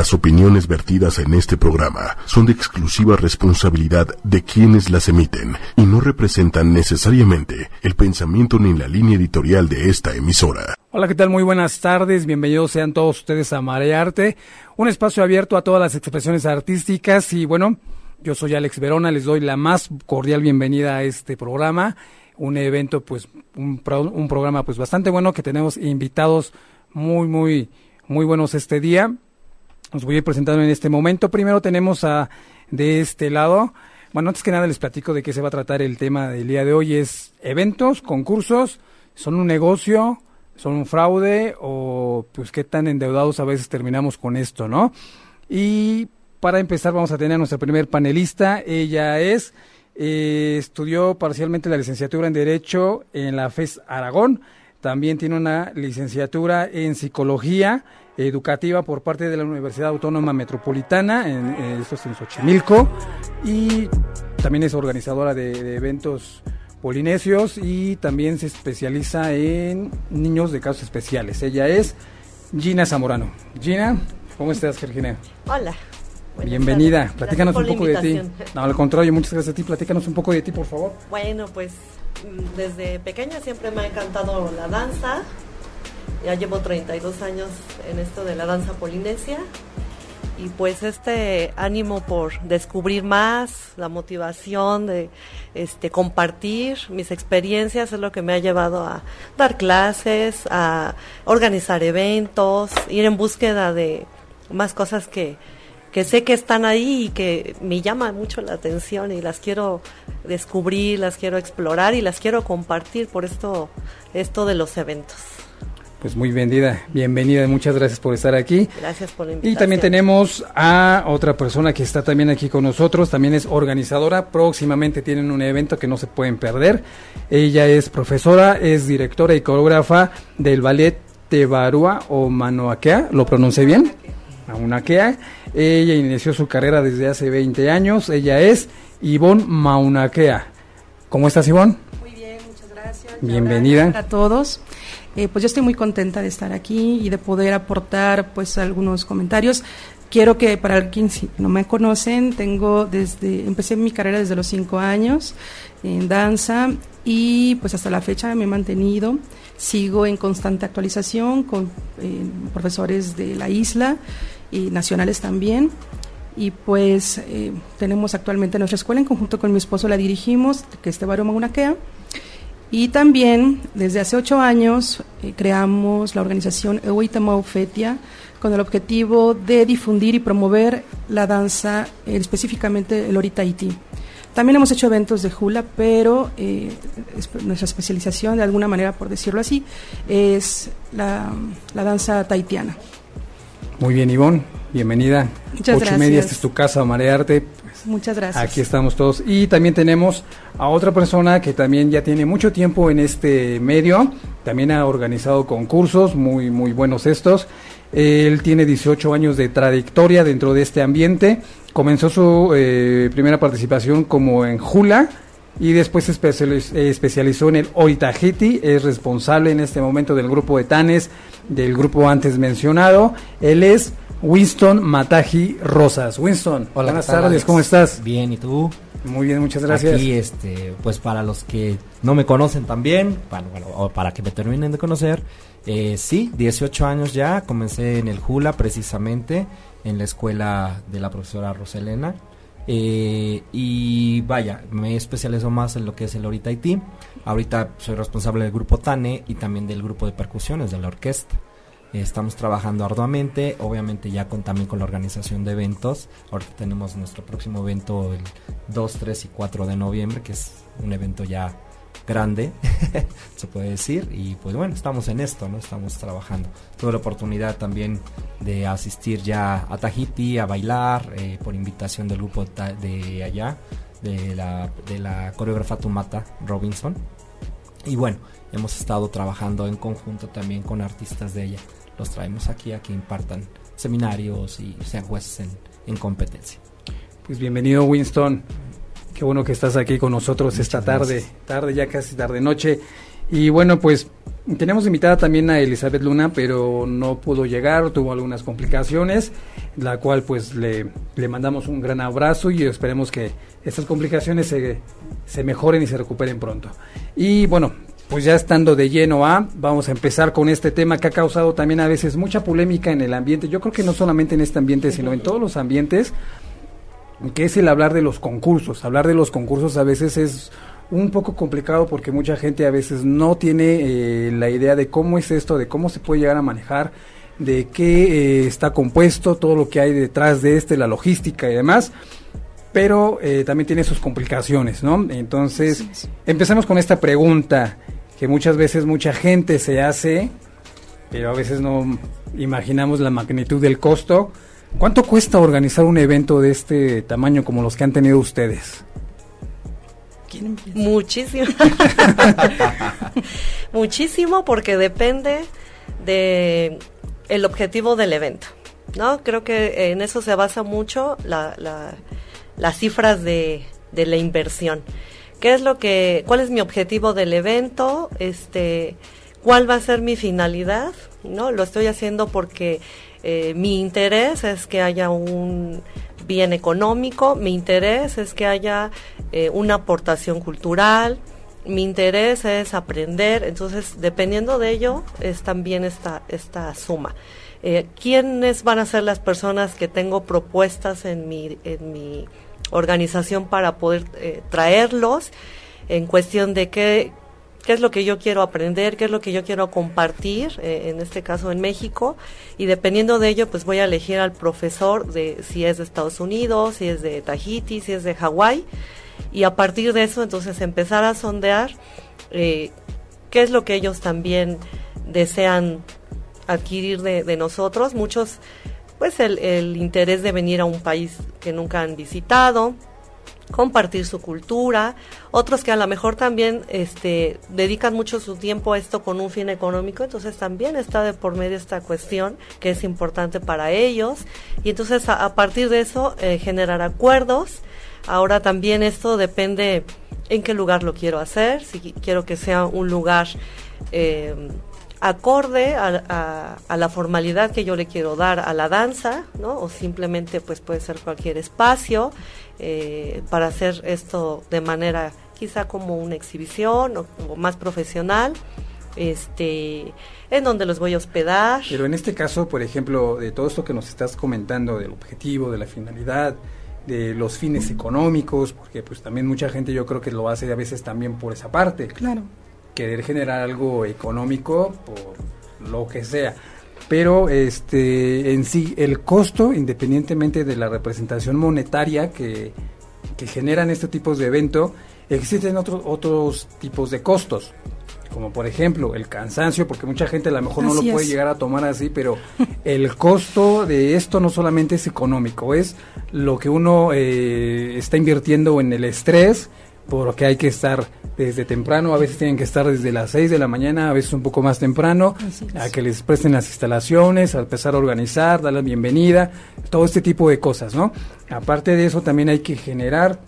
Las opiniones vertidas en este programa son de exclusiva responsabilidad de quienes las emiten y no representan necesariamente el pensamiento ni la línea editorial de esta emisora. Hola, ¿qué tal? Muy buenas tardes. Bienvenidos sean todos ustedes a Marearte, un espacio abierto a todas las expresiones artísticas y bueno, yo soy Alex Verona, les doy la más cordial bienvenida a este programa, un evento pues un, un programa pues bastante bueno que tenemos invitados muy muy muy buenos este día. Os voy a ir presentando en este momento. Primero tenemos a de este lado. Bueno, antes que nada les platico de qué se va a tratar el tema del día de hoy. Es eventos, concursos, son un negocio, son un fraude o pues qué tan endeudados a veces terminamos con esto, ¿no? Y para empezar vamos a tener a nuestra primer panelista. Ella es, eh, estudió parcialmente la licenciatura en Derecho en la FES Aragón. También tiene una licenciatura en Psicología educativa por parte de la Universidad Autónoma Metropolitana, en, esto es en Xochimilco, y también es organizadora de, eventos polinesios y también se especializa en niños de casos especiales. Ella es Gina Zamorano. Gina, ¿cómo estás, Virginia? Hola. Bienvenida. Platícanos un poco de ti. No, al contrario, muchas gracias a ti. Platícanos un poco de ti, por favor. Bueno, pues mm, desde pequeña siempre me ha encantado la danza. Ya llevo 32 años en esto de la danza polinesia y pues este ánimo por descubrir más, la motivación de este compartir mis experiencias es lo que me ha llevado a dar clases, a organizar eventos, ir en búsqueda de más cosas que, que sé que están ahí y que me llaman mucho la atención y las quiero descubrir, las quiero explorar y las quiero compartir por esto esto de los eventos. Pues muy bienvenida, bienvenida, muchas gracias por estar aquí. Gracias por la invitación. Y también tenemos a otra persona que está también aquí con nosotros, también es organizadora, próximamente tienen un evento que no se pueden perder. Ella es profesora, es directora y coreógrafa del ballet Tebarua o Manoakea, ¿lo pronuncié bien? Maunaquea. Ella inició su carrera desde hace 20 años, ella es Ivonne Maunaquea. ¿Cómo estás Ivonne? Muy bien, muchas gracias. Bienvenida. a todos. Eh, pues yo estoy muy contenta de estar aquí y de poder aportar pues algunos comentarios. Quiero que para quienes no me conocen, tengo desde, empecé mi carrera desde los cinco años en danza y pues hasta la fecha me he mantenido. Sigo en constante actualización con eh, profesores de la isla y nacionales también. Y pues eh, tenemos actualmente nuestra escuela, en conjunto con mi esposo la dirigimos, que es Tebaro Magunaquea y también desde hace ocho años eh, creamos la organización Euitama Fetia con el objetivo de difundir y promover la danza, eh, específicamente el Orita Haití. También hemos hecho eventos de hula, pero eh, nuestra especialización, de alguna manera, por decirlo así, es la, danza taitiana. Muy bien, Ivonne, bienvenida. Muchas Ocho gracias. y media, esta es tu casa, Marearte. Muchas gracias. Aquí estamos todos. Y también tenemos a otra persona que también ya tiene mucho tiempo en este medio. También ha organizado concursos, muy, muy buenos estos. Él tiene 18 años de trayectoria dentro de este ambiente. Comenzó su eh, primera participación como en Hula y después se especializó en el Oritahiti. Es responsable en este momento del grupo de Tanes, del grupo antes mencionado. Él es Winston Mataji Rosas. Winston, Hola, buenas tardes, ¿cómo estás? Bien, ¿y tú? Muy bien, muchas gracias. Aquí, este, pues para los que no me conocen también, para, bueno, o para que me terminen de conocer, eh, sí, 18 años ya, comencé en el Jula precisamente, en la escuela de la profesora Roselena. Eh, y vaya, me especializo más en lo que es el Ahorita Haití. Ahorita soy responsable del grupo TANE y también del grupo de percusiones de la orquesta. Estamos trabajando arduamente, obviamente ya con, también con la organización de eventos. Ahorita tenemos nuestro próximo evento el 2, 3 y 4 de noviembre, que es un evento ya grande, se puede decir. Y pues bueno, estamos en esto, ¿no? Estamos trabajando. Tuve la oportunidad también de asistir ya a Tahiti, a bailar, eh, por invitación del grupo de allá, de la, de la coreógrafa Tumata Robinson. Y bueno, hemos estado trabajando en conjunto también con artistas de ella los traemos aquí a que impartan seminarios y sean jueces en, competencia. Pues bienvenido Winston, qué bueno que estás aquí con nosotros esta tarde, tarde ya casi tarde noche. Y bueno, pues Tenemos invitada también a Elizabeth Luna, pero no pudo llegar, tuvo algunas complicaciones, la cual pues le, le mandamos un gran abrazo y esperemos que estas complicaciones se, se mejoren y se recuperen pronto. Y bueno, pues ya estando de lleno a, vamos a empezar con este tema que ha causado también a veces mucha polémica en el ambiente. Yo creo que no solamente en este ambiente, sino en todos los ambientes, que es el hablar de los concursos. Hablar de los concursos a veces es un poco complicado porque mucha gente a veces no tiene eh, la idea de cómo es esto, de cómo se puede llegar a manejar, de qué eh, está compuesto, todo lo que hay detrás de este, la logística y demás pero eh, también tiene sus complicaciones, ¿no? Entonces, empecemos con esta pregunta que muchas veces mucha gente se hace, pero a veces no imaginamos la magnitud del costo. ¿Cuánto cuesta organizar un evento de este tamaño como los que han tenido ustedes? Muchísimo. Muchísimo porque depende de el objetivo del evento. ¿no? Creo que en eso se basa mucho la, las cifras de, de la inversión qué es lo que, cuál es mi objetivo del evento, este, cuál va a ser mi finalidad, ¿no? Lo estoy haciendo porque eh, mi interés es que haya un bien económico, mi interés es que haya eh, una aportación cultural, mi interés es aprender, entonces dependiendo de ello es también esta, esta suma. Eh, ¿Quiénes van a ser las personas que tengo propuestas en mi, en mi organización para poder eh, traerlos en cuestión de qué, qué es lo que yo quiero aprender, qué es lo que yo quiero compartir, eh, en este caso en México, y dependiendo de ello, pues voy a elegir al profesor de si es de Estados Unidos, si es de Tahiti, si es de Hawái, y a partir de eso, entonces empezar a sondear eh, qué es lo que ellos también desean adquirir de, de nosotros. Muchos pues el, el interés de venir a un país que nunca han visitado, compartir su cultura, otros que a lo mejor también este, dedican mucho su tiempo a esto con un fin económico, entonces también está de por medio esta cuestión que es importante para ellos y entonces a, partir de eso eh, generar acuerdos. Ahora también esto depende en qué lugar lo quiero hacer, si quiero que sea un lugar eh, acorde a, la formalidad que yo le quiero dar a la danza, ¿no? O simplemente pues puede ser cualquier espacio eh, para hacer esto de manera quizá como una exhibición o, más profesional, este, en donde los voy a hospedar. Pero en este caso, por ejemplo, de todo esto que nos estás comentando, del objetivo, de la finalidad, de los fines económicos, porque pues también mucha gente yo creo que lo hace a veces también por esa parte. Claro querer generar algo económico por lo que sea. Pero este en sí el costo, independientemente de la representación monetaria que, que generan este tipos de evento, existen otros otros tipos de costos como por ejemplo el cansancio, porque mucha gente a lo mejor no lo puede llegar a tomar así, pero el costo de esto no solamente es económico, es lo que uno eh, está invirtiendo en el estrés, porque hay que estar desde temprano, a veces tienen que estar desde las 6 de la mañana, a veces un poco más temprano, a que les presten las instalaciones, a empezar a organizar, dar la bienvenida, todo este tipo de cosas, ¿no? Aparte de eso también hay que generar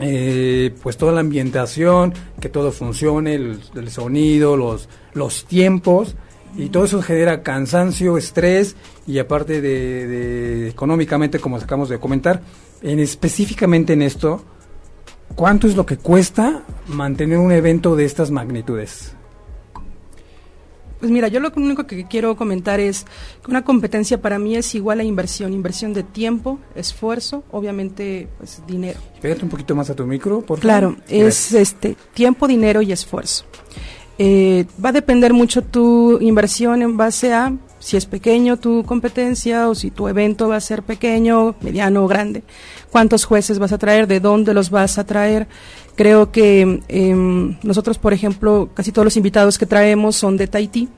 eh, pues toda la ambientación, que todo funcione, el, sonido, los, los tiempos, y todo eso genera cansancio, estrés, y aparte de, de económicamente, como acabamos de comentar, en específicamente en esto, ¿cuánto es lo que cuesta mantener un evento de estas magnitudes? Pues mira, yo lo único que quiero comentar es que una competencia para mí es igual a inversión, inversión de tiempo, esfuerzo, obviamente, pues dinero. Pégate un poquito más a tu micro, por favor. Claro, es este tiempo, dinero y esfuerzo. Eh, va a depender mucho tu inversión en base a si es pequeño tu competencia o si tu evento va a ser pequeño, mediano o grande, cuántos jueces vas a traer, de dónde los vas a traer. Creo que em, nosotros, por ejemplo, casi todos los invitados que traemos son de Tahití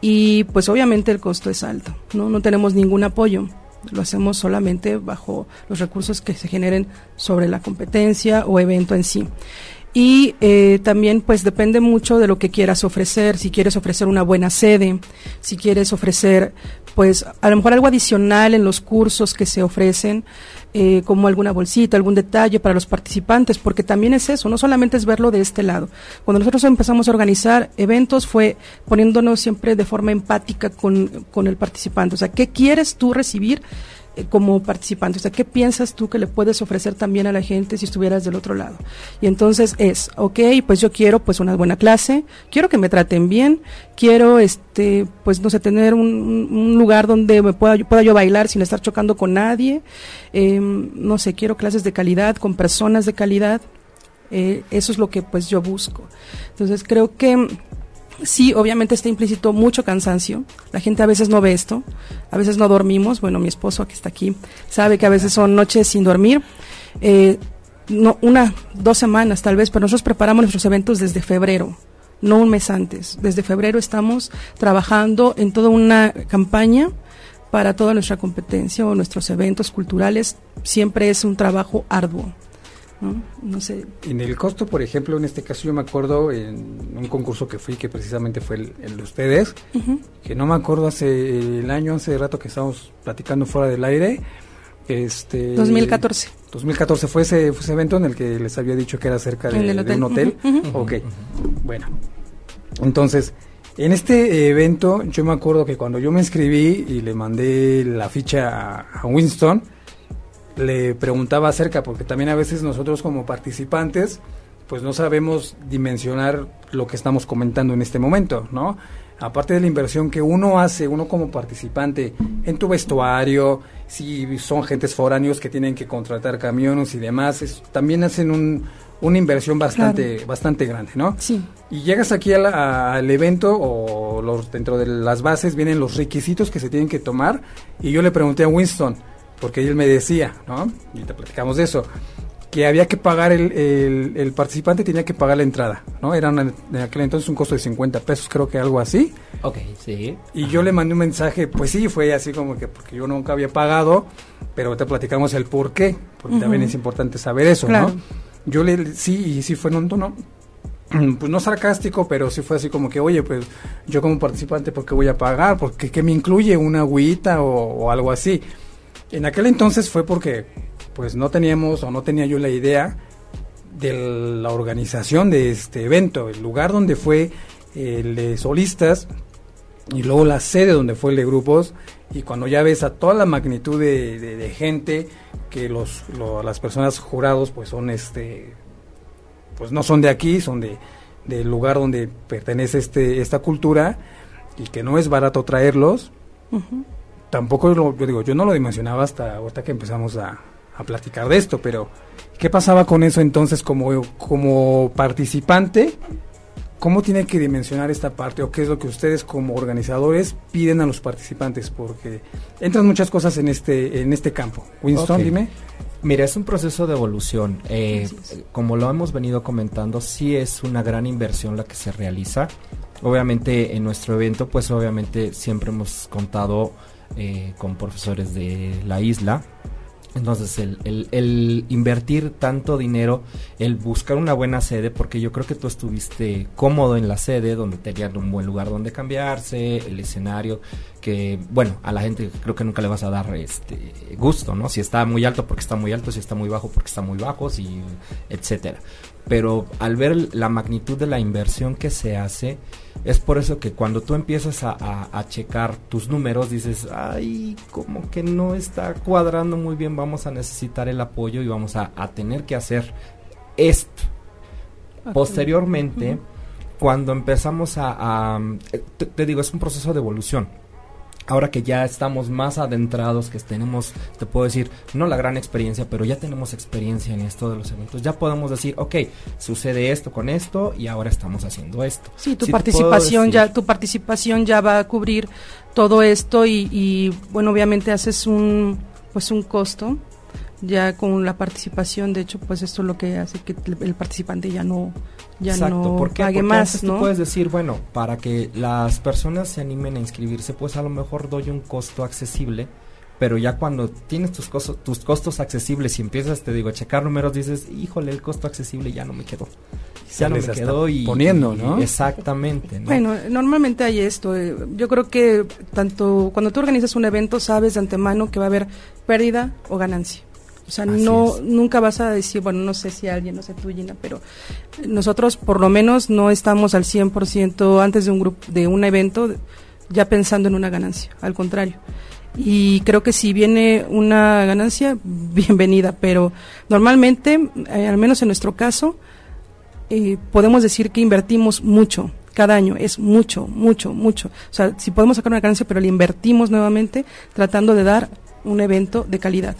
y pues obviamente el costo es alto, ¿no? No tenemos ningún apoyo, lo hacemos solamente bajo los recursos que se generen sobre la competencia o evento en sí. Y eh, también pues depende mucho de lo que quieras ofrecer, si quieres ofrecer una buena sede, si quieres ofrecer pues a lo mejor algo adicional en los cursos que se ofrecen, eh, como alguna bolsita, algún detalle para los participantes, porque también es eso, no solamente es verlo de este lado. Cuando nosotros empezamos a organizar eventos fue poniéndonos siempre de forma empática con, con el participante, o sea, ¿qué quieres tú recibir? Eh, como participante. O sea, ¿qué piensas tú que le puedes ofrecer también a la gente si estuvieras del otro lado? Y entonces es, ok, pues yo quiero pues una buena clase, quiero que me traten bien, quiero este, pues no sé, tener un, lugar donde me pueda, yo bailar sin estar chocando con nadie, em, no sé, quiero clases de calidad, con personas de calidad, eh, eso es lo que pues yo busco. Entonces creo que Sí, obviamente está implícito mucho cansancio. La gente a veces no ve esto, a veces no dormimos. Bueno, mi esposo que está aquí sabe que a veces son noches sin dormir. Eh, no, una, dos semanas tal vez, pero nosotros preparamos nuestros eventos desde febrero, no un mes antes. Desde febrero estamos trabajando en toda una campaña para toda nuestra competencia o nuestros eventos culturales. Siempre es un trabajo arduo. ¿No? sé. En el costo, por ejemplo, en este caso yo me acuerdo en un concurso que fui, que precisamente fue el, de ustedes, que no me acuerdo hace el año, hace rato que estábamos platicando fuera del aire. Este, 2014. 2014 fue ese, ese evento en el que les había dicho que era cerca de, un hotel. Ok, bueno. Entonces, en este evento yo me acuerdo que cuando yo me inscribí y le mandé la ficha a Winston, le preguntaba acerca, porque también a veces nosotros como participantes, pues no sabemos dimensionar lo que estamos comentando en este momento, ¿no? Aparte de la inversión que uno hace, uno como participante, en tu vestuario, si son gentes foráneos que tienen que contratar camiones y demás, también hacen un, una inversión bastante bastante grande, ¿no? Sí. Y llegas aquí al evento o los, dentro de las bases vienen los requisitos que se tienen que tomar y yo le pregunté a Winston, porque él me decía, ¿no? Y te platicamos de eso, que había que pagar, el, el, participante tenía que pagar la entrada, ¿no? Era en aquel entonces un costo de 50 pesos, creo que algo así. Ok, sí. Y yo le mandé un mensaje, pues sí, fue así como que porque yo nunca había pagado, pero te platicamos el por qué, porque también es importante saber eso, ¿no? Yo le, sí, y sí fue en un tono, pues no sarcástico, pero sí fue así como que, oye, pues yo como participante, ¿por qué voy a pagar? porque qué me incluye? ¿Una agüita o, o algo así? En aquel entonces fue porque pues no teníamos o no tenía yo la idea de la organización de este evento, el lugar donde fue el de solistas y luego la sede donde fue el de grupos. Y cuando ya ves a toda la magnitud de, gente que los las personas jurados pues son este pues no son de aquí son de del lugar donde pertenece este esta cultura y que no es barato traerlos tampoco lo, yo digo, yo no lo dimensionaba hasta ahorita que empezamos a, platicar de esto, pero ¿qué pasaba con eso entonces como, como participante? ¿Cómo tiene que dimensionar esta parte o qué es lo que ustedes como organizadores piden a los participantes? Porque entran muchas cosas en este, en este campo. Winston, dime. Mira, es un proceso de evolución. Eh, como lo hemos venido comentando, sí es una gran inversión la que se realiza. Obviamente en nuestro evento, pues obviamente siempre hemos contado eh, con profesores de la isla. Entonces, el, el, invertir tanto dinero, el buscar una buena sede, porque yo creo que tú estuviste cómodo en la sede, donde tenían un buen lugar donde cambiarse, el escenario, que, bueno, a la gente creo que nunca le vas a dar este gusto, ¿no? Si está muy alto porque está muy alto, si está muy bajo porque está muy bajo, y etcétera pero al ver la magnitud de la inversión que se hace, es por eso que cuando tú empiezas a, checar tus números, dices, ay, como que no está cuadrando muy bien, vamos a necesitar el apoyo y vamos a, tener que hacer esto. Posteriormente, cuando empezamos a, te digo, es un proceso de evolución ahora que ya estamos más adentrados, que tenemos, te puedo decir, no la gran experiencia, pero ya tenemos experiencia en esto de los eventos, ya podemos decir, ok, sucede esto con esto y ahora estamos haciendo esto. Sí, tu participación ya, tu participación ya va a cubrir todo esto y, y bueno, obviamente haces un, pues un costo ya con la participación, de hecho, pues esto es lo que hace que el participante ya no ya no porque, pague más, ¿no? Tú puedes decir, bueno, para que las personas se animen a inscribirse, pues a lo mejor doy un costo accesible pero ya cuando tienes tus costos, tus costos accesibles y empiezas, te digo, a checar números, dices, híjole, el costo accesible ya no me quedó. Ya no me quedó y... poniendo, ¿no? Exactamente, ¿no? Bueno, normalmente hay esto. eh, Yo creo que tanto cuando tú organizas un evento sabes de antemano que va a haber pérdida o ganancia. O sea, Así no es. nunca vas a decir, bueno, no sé si alguien, no sé tú, Gina, pero nosotros por lo menos no estamos al 100% antes de un grupo de un evento ya pensando en una ganancia, al contrario. Y creo que si viene una ganancia, bienvenida, pero normalmente, eh, al menos en nuestro caso, eh, podemos decir que invertimos mucho cada año, es mucho, mucho, mucho. O sea, si podemos sacar una ganancia, pero le invertimos nuevamente tratando de dar un evento de calidad.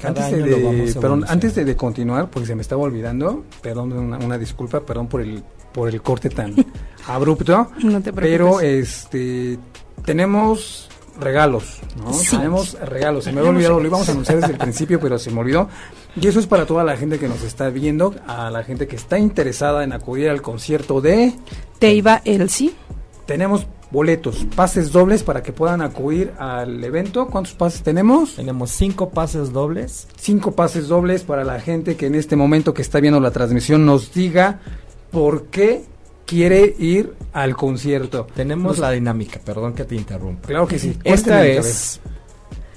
Cada Antes de, vamos perdón, antes de, de continuar, porque se me estaba olvidando, perdón, una, una disculpa, perdón por el por el corte tan abrupto, No te preocupes. pero este tenemos regalos, ¿no? Sí. Tenemos regalos. Se me había olvidado, lo íbamos a anunciar desde el principio, pero se me olvidó. Y eso es para toda la gente que nos está viendo, a la gente que está interesada en acudir al concierto de Teiva Elsie, tenemos boletos, pases dobles para que puedan acudir al evento. ¿Cuántos pases tenemos? Tenemos cinco pases dobles. cinco pases dobles para la gente que en este momento que está viendo la transmisión nos diga por qué quiere ir al concierto. Tenemos Nos- la dinámica, perdón que te interrumpa. Claro que sí. Esta es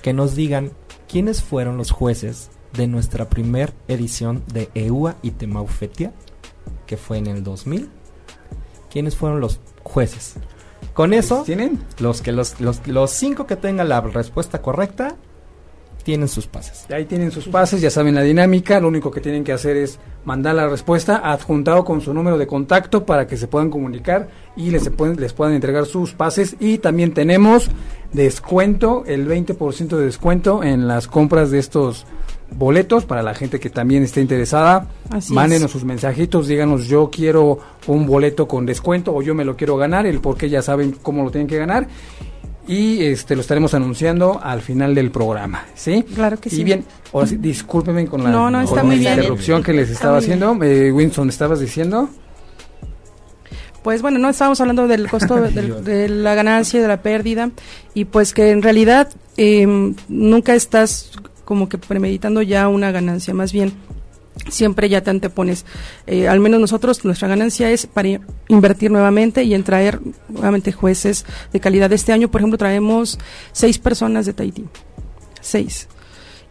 que nos digan quiénes fueron los jueces de nuestra primer edición de EUA y Temaufetia, que fue en el 2000. ¿Quiénes fueron los jueces? Con eso, ¿Tienen? los que los, los, los cinco que tengan la respuesta correcta tienen sus pases. Ahí tienen sus pases, ya saben la dinámica. Lo único que tienen que hacer es mandar la respuesta adjuntado con su número de contacto para que se puedan comunicar y les, se pueden, les puedan entregar sus pases. Y también tenemos descuento, el 20% de descuento en las compras de estos boletos para la gente que también esté interesada. Así Mándenos es. sus mensajitos, díganos yo quiero un boleto con descuento o yo me lo quiero ganar, el por qué ya saben cómo lo tienen que ganar. Y este lo estaremos anunciando al final del programa, ¿sí? Claro que y sí. bien, ahora sí, discúlpenme con la, No, no, con está la muy bien. interrupción que les estaba haciendo. Eh, Winston, ¿estabas diciendo? Pues bueno, no estábamos hablando del costo del- de, la ganancia y de la pérdida y pues que en realidad em, nunca estás como que premeditando ya una ganancia, más bien siempre ya te antepones. Eh, al menos nosotros, nuestra ganancia es para invertir nuevamente y en traer nuevamente jueces de calidad. Este año, por ejemplo, traemos seis personas de Tahití. Seis.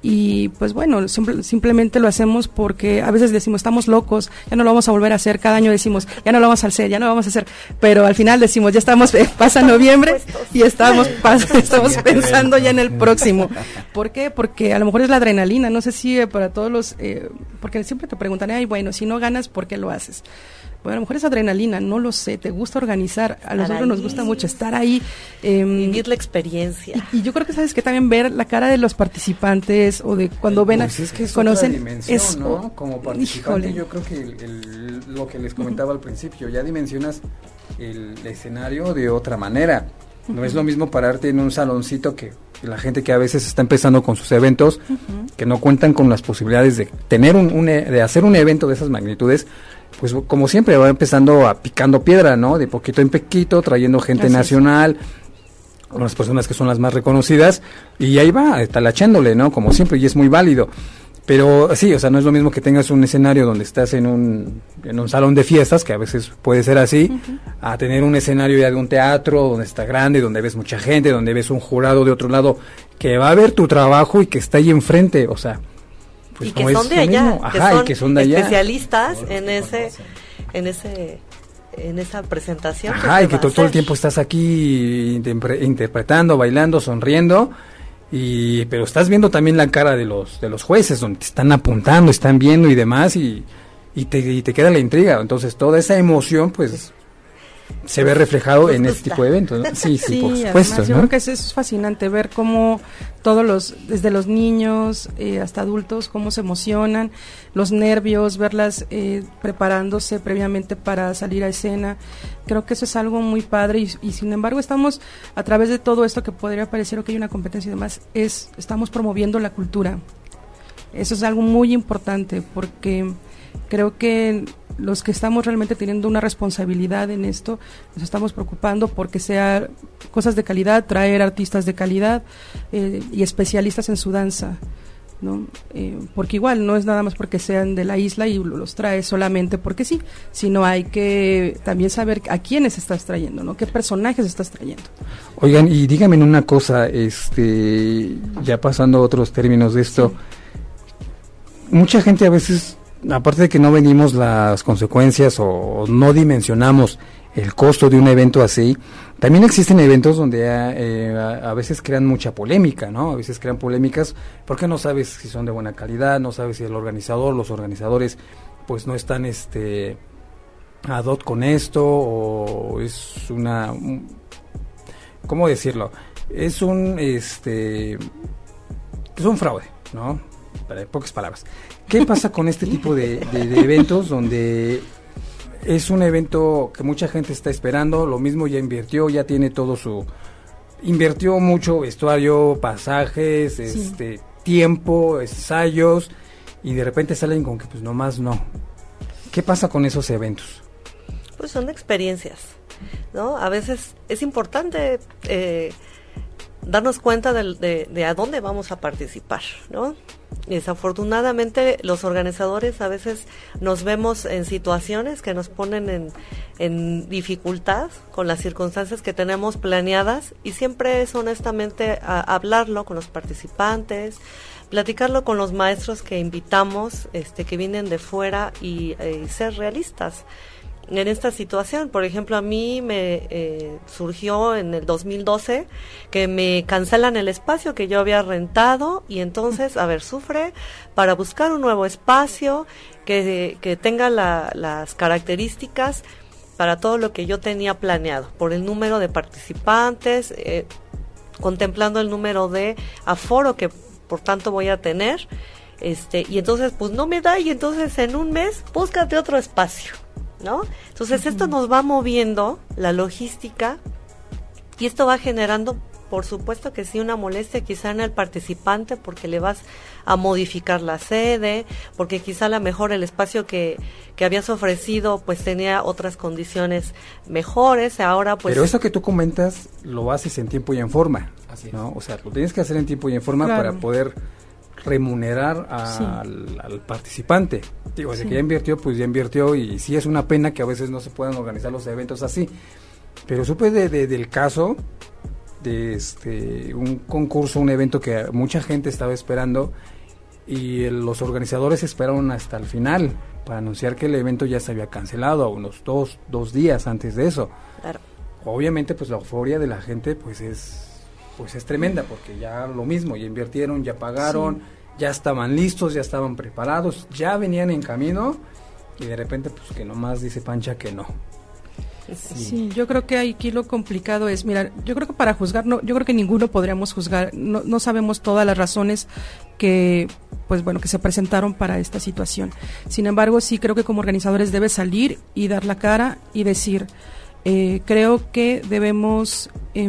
Y pues bueno, simple- simplemente lo hacemos porque a veces decimos, estamos locos, ya no lo vamos a volver a hacer. Cada año decimos, ya no lo vamos a hacer, ya no lo vamos a hacer. Pero al final decimos, ya estamos, eh, pasa noviembre y estamos, pas- estamos pensando ya en el próximo. ¿Por qué? Porque a lo mejor es la adrenalina. No sé si eh, para todos los, eh, porque siempre te preguntan, ay, bueno, si no ganas, ¿por qué lo haces? Bueno, a lo mejor es adrenalina, no lo sé, te gusta organizar, a nosotros nos gusta mucho estar ahí. em, Vivir la experiencia. y, y yo creo que sabes que también ver la cara de los participantes o de cuando ven a, Pues es que es conocen otra dimensión, es- ¿no? Como participante, híjole. yo creo que el- el- lo que les comentaba al principio, ya dimensionas el escenario de otra manera. No es lo mismo pararte en un saloncito que la gente que a veces está empezando con sus eventos, que no cuentan con las posibilidades de tener un, un e- de hacer un evento de esas magnitudes, pues como siempre va empezando a picando piedra, ¿no? De poquito en poquito, trayendo gente nacional, unas personas que son las más reconocidas y ahí va, talachándole, ¿no? Como siempre, y es muy válido. Pero sí, o sea, no es lo mismo que tengas un escenario donde estás en un, en un salón de fiestas, que a veces puede ser así, a tener un escenario ya de un teatro donde está grande, donde ves mucha gente, donde ves un jurado de otro lado que va a ver tu trabajo y que está ahí enfrente, o sea, pues y que son es de allá, que, Ajá, son y que son de allá. especialistas en ese, en ese, en esa presentación. Ajá, se y que tú todo el tiempo estás aquí interpre- interpretando, bailando, sonriendo, y pero estás viendo también la cara de los de los jueces, donde te están apuntando, están viendo y demás, y, y, te, y te queda la intriga. Entonces toda esa emoción, pues, se ve reflejado Nos en este tipo de eventos. ¿no? Sí, sí, por además, supuesto. yo ¿no? creo que es, es fascinante ver cómo todos los, desde los niños eh, hasta adultos, cómo se emocionan, los nervios, verlas eh, preparándose previamente para salir a escena. Creo que eso es algo muy padre y, y sin embargo estamos, a través de todo esto que podría parecer que hay una competencia y demás, es, estamos promoviendo la cultura. Eso es algo muy importante porque creo que los que estamos realmente teniendo una responsabilidad en esto, nos estamos preocupando porque sea cosas de calidad, traer artistas de calidad eh, y especialistas en su danza. ¿no? Eh, porque igual no es nada más porque sean de la isla y los trae solamente porque sí, sino hay que también saber a quiénes estás trayendo, ¿no? ¿Qué personajes estás trayendo? Oigan, y díganme una cosa, este, ya pasando a otros términos de esto, mucha gente a veces, aparte de que no venimos las consecuencias o no dimensionamos el costo de un evento así, también existen eventos donde eh, a, veces crean mucha polémica, ¿no? A veces crean polémicas porque no sabes si son de buena calidad, no sabes si el organizador, los organizadores, pues no están este ad con esto o es una ¿cómo decirlo? Es un este es un fraude, ¿no? Para pocas palabras. ¿Qué pasa con este tipo de eventos donde es un evento que mucha gente está esperando, lo mismo ya invirtió, ya tiene todo su invirtió mucho vestuario, pasajes, este tiempo, ensayos y de repente salen con que pues nomás no. ¿Qué pasa con esos eventos? Pues son experiencias, ¿no? A veces es importante eh, darnos cuenta de, de, a dónde vamos a participar, ¿no? Desafortunadamente los organizadores a veces nos vemos en situaciones que nos ponen en, en dificultad con las circunstancias que tenemos planeadas y siempre es honestamente hablarlo con los participantes, platicarlo con los maestros que invitamos, este, que vienen de fuera y eh, ser realistas en esta situación. Por ejemplo, a mí me eh, surgió en el 2012 que me cancelan el espacio que yo había rentado y entonces, a ver, sufre para buscar un nuevo espacio que, que tenga las características para todo lo que yo tenía planeado, por el número de participantes, eh, contemplando el número de aforo que por tanto voy a tener. Este, y entonces pues no me da y entonces en un mes búscate otro espacio. ¿No? Entonces esto nos va moviendo la logística y esto va generando, por supuesto que sí, una molestia quizá en el participante porque le vas a modificar la sede, porque quizá a lo mejor el espacio que, que habías ofrecido pues tenía otras condiciones mejores, ahora pues... Pero eso que tú comentas lo haces en tiempo y en forma, ¿no? O sea, lo tienes que hacer en tiempo y en forma para poder remunerar al, participante. Digo, si que ya invirtió, pues ya invirtió y sí es una pena que a veces no se puedan organizar los eventos así. Pero supe de, del caso de este un concurso, un evento que mucha gente estaba esperando y los organizadores esperaron hasta el final para anunciar que el evento ya se había cancelado, unos dos, dos días antes de eso. Obviamente, pues la euforia de la gente, pues es pues es tremenda porque ya lo mismo, ya invirtieron, ya pagaron, ya estaban listos, ya estaban preparados, ya venían en camino y de repente pues que nomás dice Pancha que no. Sí. yo creo que aquí lo complicado es, mira, yo creo que para juzgar, no, yo creo que ninguno podríamos juzgar, no, no sabemos todas las razones que, pues bueno, que se presentaron para esta situación. Sin embargo, sí creo que como organizadores debe salir y dar la cara y decir, eh, creo que debemos eh,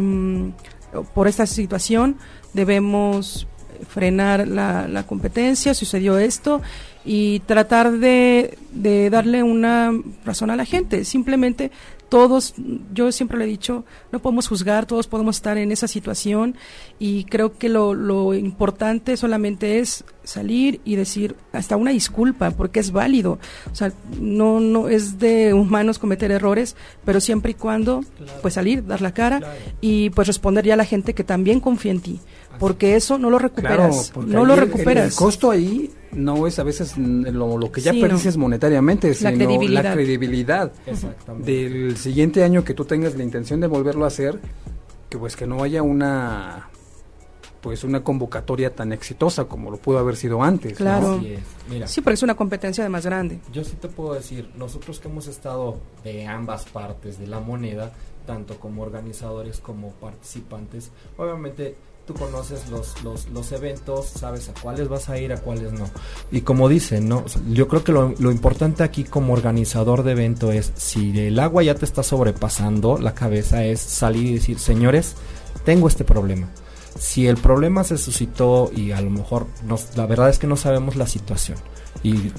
por esta situación debemos frenar la, competencia, sucedió esto y tratar de, de darle una razón a la gente. Simplemente todos, yo siempre lo he dicho, no podemos juzgar, todos podemos estar en esa situación y creo que lo, lo importante solamente es salir y decir hasta una disculpa porque es válido. O sea, no, no es de humanos cometer errores, pero siempre y cuando pues salir, dar la cara y pues responder ya a la gente que también confía en ti porque eso no lo recuperas. no lo recuperas. El, costo ahí no es a veces lo, que ya sí, monetariamente, sino la credibilidad del siguiente año que tú tengas la intención de volverlo a hacer, que pues que no haya una pues una convocatoria tan exitosa como lo pudo haber sido antes. Claro. sí, pero es una competencia de más grande. Yo sí te puedo decir, nosotros que hemos estado de ambas partes de la moneda, tanto como organizadores como participantes, obviamente tú conoces los, los, eventos, sabes a cuáles vas a ir, a cuáles no. Y como dicen, ¿no? yo creo que lo, lo, importante aquí como organizador de evento es, si el agua ya te está sobrepasando la cabeza, es salir y decir, señores, tengo este problema. Si el problema se suscitó y a lo mejor nos, la verdad es que no sabemos la situación y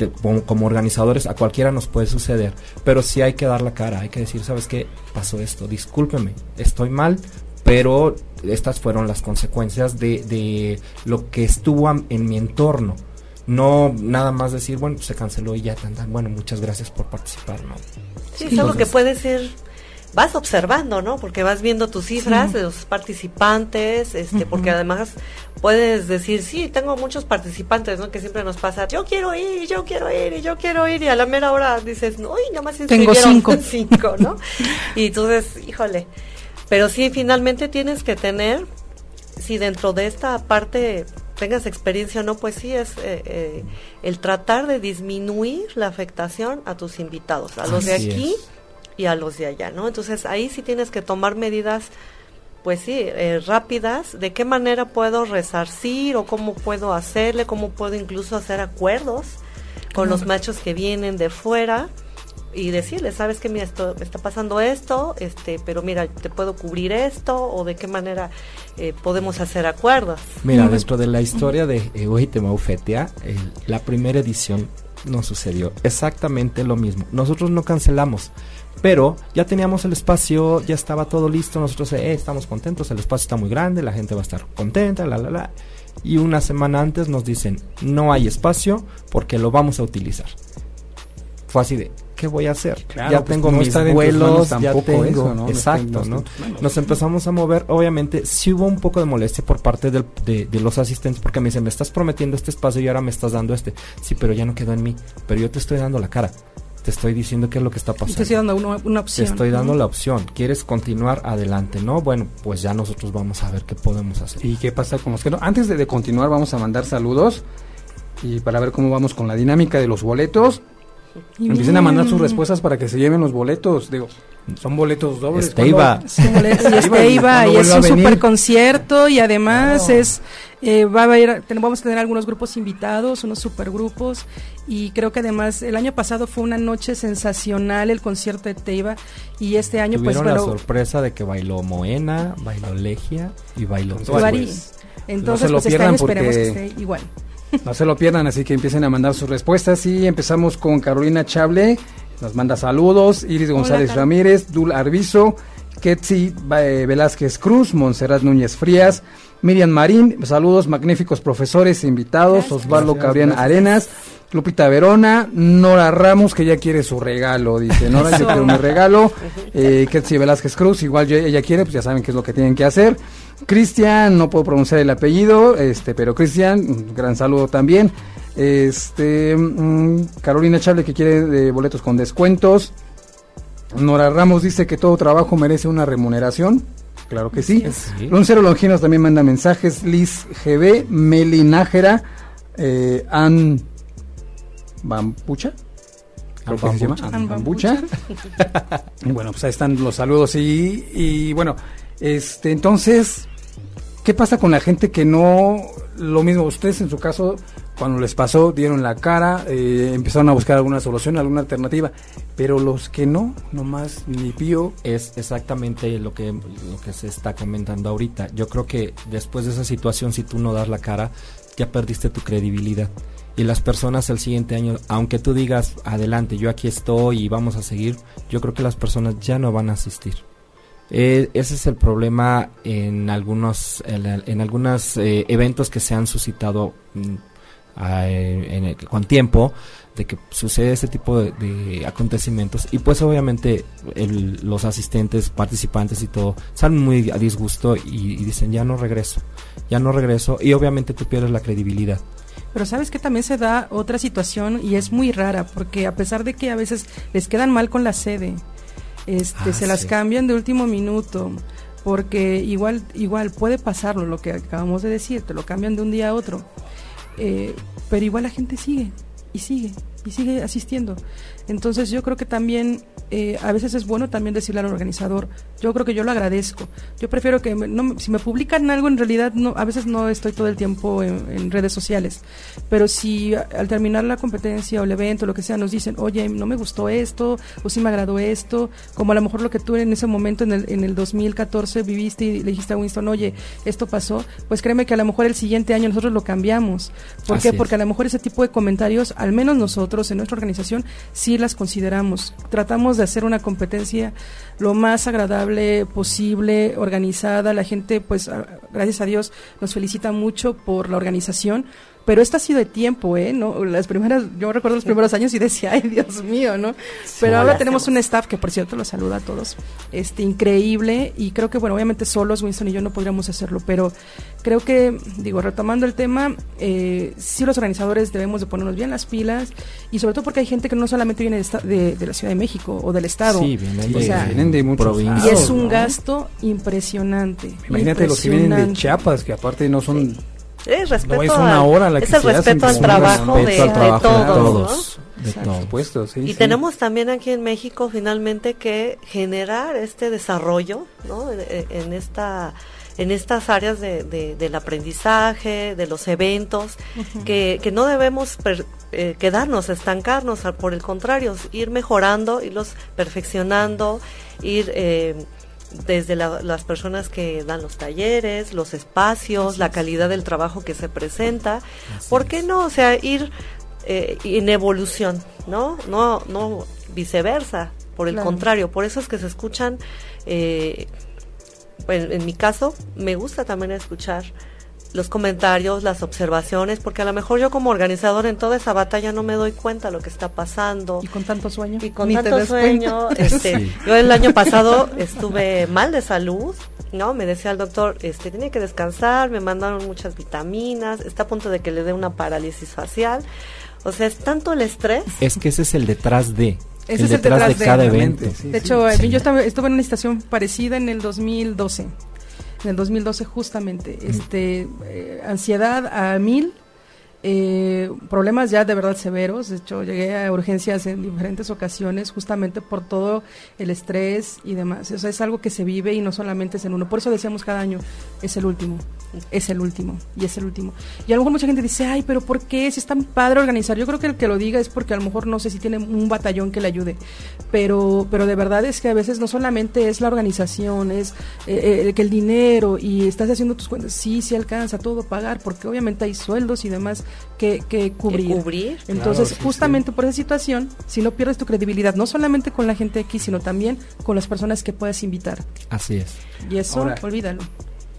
como, organizadores a cualquiera nos puede suceder, pero sí hay que dar la cara, hay que decir, ¿sabes qué? Pasó esto, discúlpeme, estoy mal, pero estas fueron las consecuencias de, de lo que estuvo en mi entorno. No nada más decir, bueno, pues se canceló y ya, tan, bueno, muchas gracias por participar, ¿no? Sí, sí lo que puedes ir vas observando, ¿no? Porque vas viendo tus cifras de los participantes, este, porque además puedes decir, sí, tengo muchos participantes, ¿no? Que siempre nos pasa, yo quiero ir, yo quiero ir, y yo quiero ir, y a la mera hora dices, no, y nada más tengo cinco. cinco, ¿no? y entonces, híjole, pero sí, finalmente tienes que tener, si dentro de esta parte tengas experiencia o no, pues sí es eh, eh, el tratar de disminuir la afectación a tus invitados, a los de aquí y a los de allá, ¿no? Entonces ahí sí tienes que tomar medidas, pues sí, eh, rápidas, de qué manera puedo resarcir o cómo puedo hacerle, cómo puedo incluso hacer acuerdos con los machos que vienen de fuera y decirle, sabes que mira, esto, está pasando esto, este, pero mira, te puedo cubrir esto o de qué manera eh, podemos hacer acuerdos. Mira, dentro de la historia de Egoite Maufetia, la primera edición no sucedió exactamente lo mismo. Nosotros no cancelamos, pero ya teníamos el espacio, ya estaba todo listo, nosotros eh, estamos contentos, el espacio está muy grande, la gente va a estar contenta, la, la, la. Y una semana antes nos dicen, no hay espacio porque lo vamos a utilizar. Fue así de, ¿qué voy a hacer? ya pues, tengo mis vuelos, ya tengo, ¿no? exacto, ¿no? Nos empezamos a mover, obviamente, sí hubo un poco de molestia por parte de, de, los asistentes, porque me dicen, me estás prometiendo este espacio y ahora me estás dando este. Sí, pero ya no quedó en mí, pero yo te estoy dando la cara te estoy diciendo qué es lo que está pasando. Te estoy dando una, opción. Te estoy dando la opción. ¿Quieres continuar adelante? No, bueno, pues ya nosotros vamos a ver qué podemos hacer. ¿Y qué pasa con los que no? Antes de, continuar, vamos a mandar saludos y para ver cómo vamos con la dinámica de los boletos. Empiecen a mandar sus respuestas para que se lleven los boletos. Digo, son boletos dobles. Este iba. Este iba y es un super concierto y además es eh, va a haber, vamos a tener algunos grupos invitados, unos supergrupos y creo que además el año pasado fue una noche sensacional el concierto de Teiva y este año pues la sorpresa de que bailó Moena, bailó Legia y bailó Entonces, Entonces pues este año esperemos que esté igual. No se lo pierdan, así que empiecen a mandar sus respuestas. Y empezamos con Carolina Chable, nos manda saludos, Iris González Ramírez, Dul Arbizo, Ketsi eh, Velázquez Cruz, Monserrat Núñez Frías, Miriam Marín, saludos magníficos profesores e invitados, Osvaldo Cabrián Arenas, Lupita Verona, Nora Ramos, que ya quiere su regalo, dice, Nora, yo quiero mi regalo, eh, Ketsi Velázquez Cruz, igual ella quiere, pues ya saben qué es lo que tienen que hacer. Cristian, no puedo pronunciar el apellido, este, pero Cristian, gran saludo también. Este, mm, Carolina Chable que quiere de boletos con descuentos. Nora Ramos dice que todo trabajo merece una remuneración. Claro que sí. sí. Loncero Longinos también manda mensajes. Liz GB, Meli Nájera, eh, Ann Bampucha. Creo que se llama Ann Bambucha. y bueno, pues ahí están los saludos. Y, y bueno, este, entonces, ¿qué pasa con la gente que no, lo mismo, ustedes en su caso, cuando les pasó, dieron la cara, eh, empezaron a buscar alguna solución, alguna alternativa, pero los que no, nomás ni pío. Es exactamente lo que, lo que se está comentando ahorita. Yo creo que después de esa situación, si tú no das la cara, ya perdiste tu credibilidad. Y las personas el siguiente año, aunque tú digas, adelante, yo aquí estoy y vamos a seguir, yo creo que las personas ya no van a asistir. Eh, ese es el problema en algunos en, algunos eh, eventos que se han suscitado mm, con tiempo de que sucede ese tipo de, acontecimientos. Y pues obviamente los asistentes, participantes y todo salen muy a disgusto y, dicen ya no regreso, ya no regreso y obviamente tú pierdes la credibilidad. Pero sabes que también se da otra situación y es muy rara porque a pesar de que a veces les quedan mal con la sede, este, ah, se las cambian de último minuto, porque igual, igual puede pasarlo, lo que acabamos de decir, te lo cambian de un día a otro, eh, pero igual la gente sigue y sigue y sigue asistiendo. Entonces yo creo que también eh, a veces es bueno también decirle al organizador, yo creo que yo lo agradezco. Yo prefiero que no, si me publican algo en realidad no a veces no estoy todo el tiempo en, redes sociales, pero si al terminar la competencia o el evento lo que sea nos dicen, "Oye, no me gustó esto" o "Sí me agradó esto", como a lo mejor lo que tú en ese momento en el en el 2014 viviste y le dijiste a Winston, "Oye, esto pasó", pues créeme que a lo mejor el siguiente año nosotros lo cambiamos. ¿Por qué? Porque a lo mejor ese tipo de comentarios, al menos nosotros en nuestra organización sí las consideramos. Tratamos de hacer una competencia lo más agradable posible, organizada. La gente, pues, gracias a Dios, nos felicita mucho por la organización pero esto ha sido de tiempo, ¿eh? ¿No? Las primeras, yo recuerdo los primeros años y decía, ay, Dios mío, ¿no? Pero ahora tenemos un staff que, por cierto, los saluda a todos, este, increíble, y creo que, bueno, obviamente solos, Winston y yo no podríamos hacerlo, pero creo que, digo, retomando el tema, eh, sí los organizadores debemos de ponernos bien las pilas, y sobre todo porque hay gente que no solamente viene de, de, la Ciudad de México o del Estado. Sí, vienen de, muchos Y es un gasto impresionante. Imagínate los que vienen de Chiapas, que aparte no son es, respeto es el respeto al trabajo, de, todos, y tenemos también aquí en México finalmente que generar este desarrollo ¿no? en, esta en estas áreas de, del aprendizaje, de los eventos, que, que, no debemos eh, quedarnos, estancarnos, por el contrario, ir mejorando, irlos perfeccionando, ir eh, desde las personas que dan los talleres, los espacios, la calidad del trabajo que se presenta. ¿Por qué no? O sea, ir eh, en evolución, ¿no? No, no viceversa. Por el contrario, por eso es que se escuchan, eh, en mi caso, me gusta también escuchar los comentarios, las observaciones, porque a lo mejor yo como organizador en toda esa batalla no me doy cuenta de lo que está pasando. Y con tanto sueño. Y con tanto sueño. Este, Yo el año pasado estuve mal de salud, ¿no? Me decía el doctor, este, tiene que descansar, me mandaron muchas vitaminas, está a punto de que le dé una parálisis facial. O sea, es tanto el estrés. Es que ese es el detrás de. Ese es el detrás, de, cada evento. de hecho, yo estaba, estuve en una situación parecida en el 2012 en el 2012 justamente, este, eh, ansiedad a mil, eh, problemas ya de verdad severos. De hecho, llegué a urgencias en diferentes ocasiones justamente por todo el estrés y demás. O sea, es algo que se vive y no solamente es en uno. Por eso decíamos cada año, es el último, es el último y es el último. Y a lo mejor mucha gente dice, ay, pero ¿por qué? Si es tan padre organizar. Yo creo que el que lo diga es porque a lo mejor no sé si tiene un batallón que le ayude. Pero, pero de verdad es que a veces no solamente es la organización, es eh, eh, que el dinero y estás haciendo tus cuentas. Sí, sí alcanza todo pagar porque obviamente hay sueldos y demás que, cubrir. Entonces, justamente por esa situación, si no pierdes tu credibilidad, no solamente con la gente aquí, sino también con las personas que puedes invitar. Así es. Y eso, olvídalo.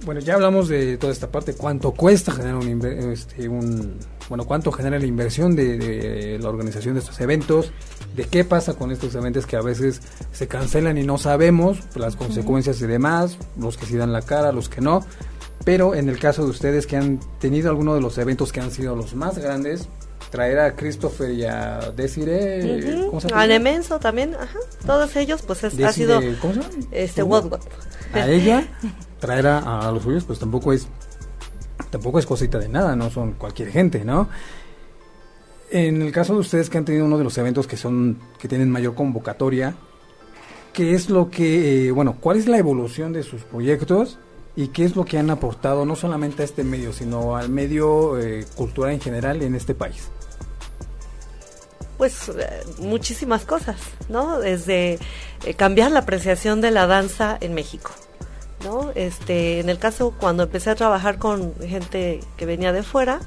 Bueno, ya hablamos de toda esta parte, cuánto cuesta generar un, este, un bueno, cuánto genera la inversión de, la organización de estos eventos, de qué pasa con estos eventos que a veces se cancelan y no sabemos las consecuencias y demás, los que sí dan la cara, los que no. Pero en el caso de ustedes que han tenido alguno de los eventos que han sido los más grandes, traer a Christopher y a Desiree, ¿cómo se llama? A Nemenso también, ajá. Todos ellos, pues es, ha sido. ¿Cómo se llama? Este, A ella, traer a, los suyos, pues tampoco es. Tampoco es cosita de nada, no son cualquier gente, ¿no? En el caso de ustedes que han tenido uno de los eventos que son. que tienen mayor convocatoria, ¿qué es lo que. Eh, bueno, cuál es la evolución de sus proyectos? Y qué es lo que han aportado no solamente a este medio, sino al medio eh, cultural en general en este país. Pues eh, muchísimas cosas, ¿no? Desde eh, cambiar la apreciación de la danza en México, ¿no? Este, en el caso cuando empecé a trabajar con gente que venía de fuera,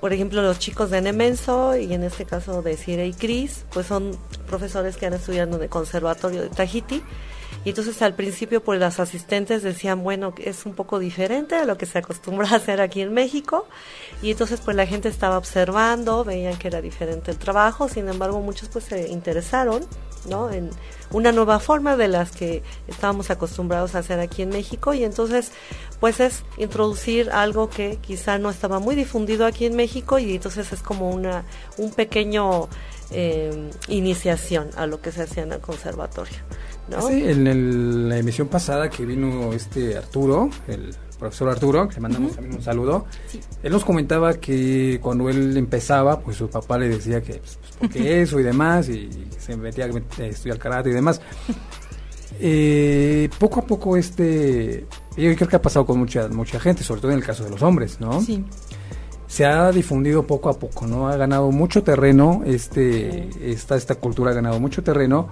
por ejemplo, los chicos de Nemenso y en este caso de Cire y Cris, pues son profesores que han estudiado en el Conservatorio de Tahiti y entonces al principio pues las asistentes decían, bueno, es un poco diferente a lo que se acostumbra a hacer aquí en México. Y entonces pues la gente estaba observando, veían que era diferente el trabajo, sin embargo muchos pues se interesaron, ¿no? En una nueva forma de las que estábamos acostumbrados a hacer aquí en México y entonces pues es introducir algo que quizá no estaba muy difundido aquí en México y entonces es como una un pequeño eh, iniciación a lo que se hacía en el conservatorio. Sí, en la emisión pasada que vino este Arturo, el profesor Arturo, que le mandamos también un saludo, él nos comentaba que cuando él empezaba, pues su papá le decía que, pues, pues porque eso y demás, y se metía a estudiar karate y demás. Eh, poco a poco este, yo creo que ha pasado con mucha, mucha gente, sobre todo en el caso de los hombres, ¿no? Sí. Se ha difundido poco a poco, ¿no? Ha ganado mucho terreno, este, esta, esta cultura ha ganado mucho terreno,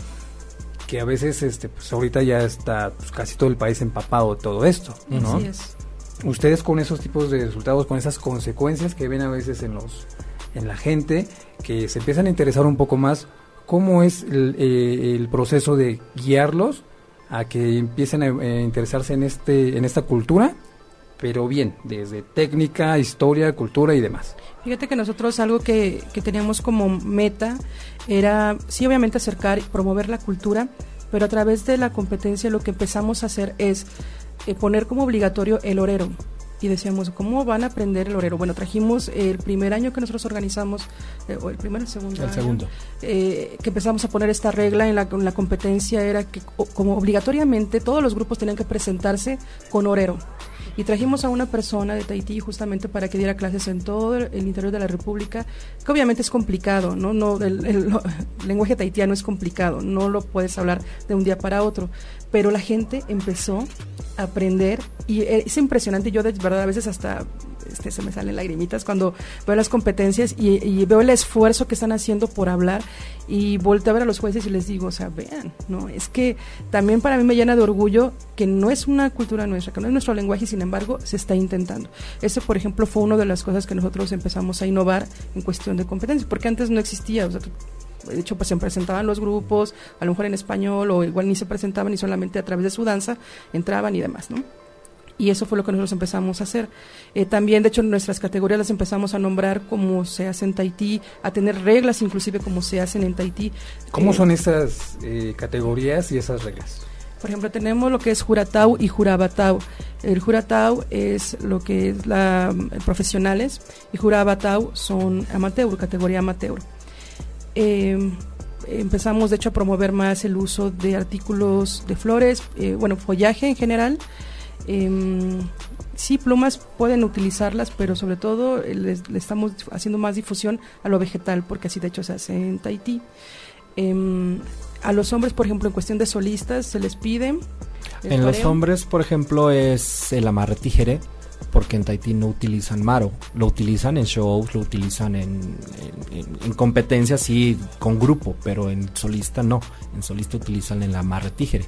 que a veces, este, pues ahorita ya está pues, casi todo el país empapado de todo esto, ¿no? Así es. Ustedes con esos tipos de resultados, con esas consecuencias que ven a veces en los, en la gente, que se empiezan a interesar un poco más, ¿cómo es el, eh, el proceso de guiarlos a que empiecen a, eh, interesarse en este, en esta cultura? Pero bien, desde técnica, historia, cultura y demás. Fíjate que nosotros algo que, que teníamos como meta era, sí, obviamente acercar y promover la cultura, pero a través de la competencia lo que empezamos a hacer es eh, poner como obligatorio el orero. Y decíamos, ¿cómo van a aprender el orero? Bueno, trajimos el primer año que nosotros organizamos, eh, o el primer, el segundo. El año, segundo. eh, que empezamos a poner esta regla en la, en la competencia era que o- como obligatoriamente todos los grupos tenían que presentarse con orero. Y trajimos a una persona de Tahití justamente para que diera clases en todo el interior de la República, que obviamente es complicado, ¿no? no el, el lenguaje tahitiano es complicado, no lo puedes hablar de un día para otro. Pero la gente empezó a aprender y eh, es impresionante. Yo de verdad a veces hasta este, se me salen lagrimitas cuando veo las competencias y, y veo el esfuerzo que están haciendo por hablar y volteo a ver a los jueces y les digo, o sea, vean, no, es que también para mí me llena de orgullo que no es una cultura nuestra, que no es nuestro lenguaje y sin embargo se está intentando. Ese, por ejemplo, fue una de las cosas que nosotros empezamos a innovar en cuestión de competencia, porque antes no existía, o sea, de hecho, pues se presentaban los grupos, a lo mejor en español, o igual ni se presentaban y solamente a través de su danza entraban y demás, ¿no? Y eso fue lo que nosotros empezamos a hacer. Eh, también, de hecho, nuestras categorías las empezamos a nombrar como se hace en Tahití, a tener reglas inclusive como se hacen en Tahití. ¿Cómo Eh, son estas eh, categorías y esas reglas? Por ejemplo, tenemos lo que es Juratau y Jurabatau. El Juratau es lo que es la eh, profesionales y Jurabatau son amateur, categoría amateur. Eh, empezamos, de hecho, a promover más el uso de artículos de flores, eh, bueno, follaje en general. Em, sí, plumas pueden utilizarlas, pero sobre todo eh, les- le estamos haciendo más difusión a lo vegetal, porque así de hecho se hace en Tahití. Em, a los hombres, por ejemplo, en cuestión de solistas, se les pide. En los hombres, por ejemplo, es el amarre tijere, porque en Tahití no utilizan maro, lo utilizan en shows, lo utilizan en, en- en- en competencias, sí, con grupo, pero en solista no, en solista utilizan el amarre tijere.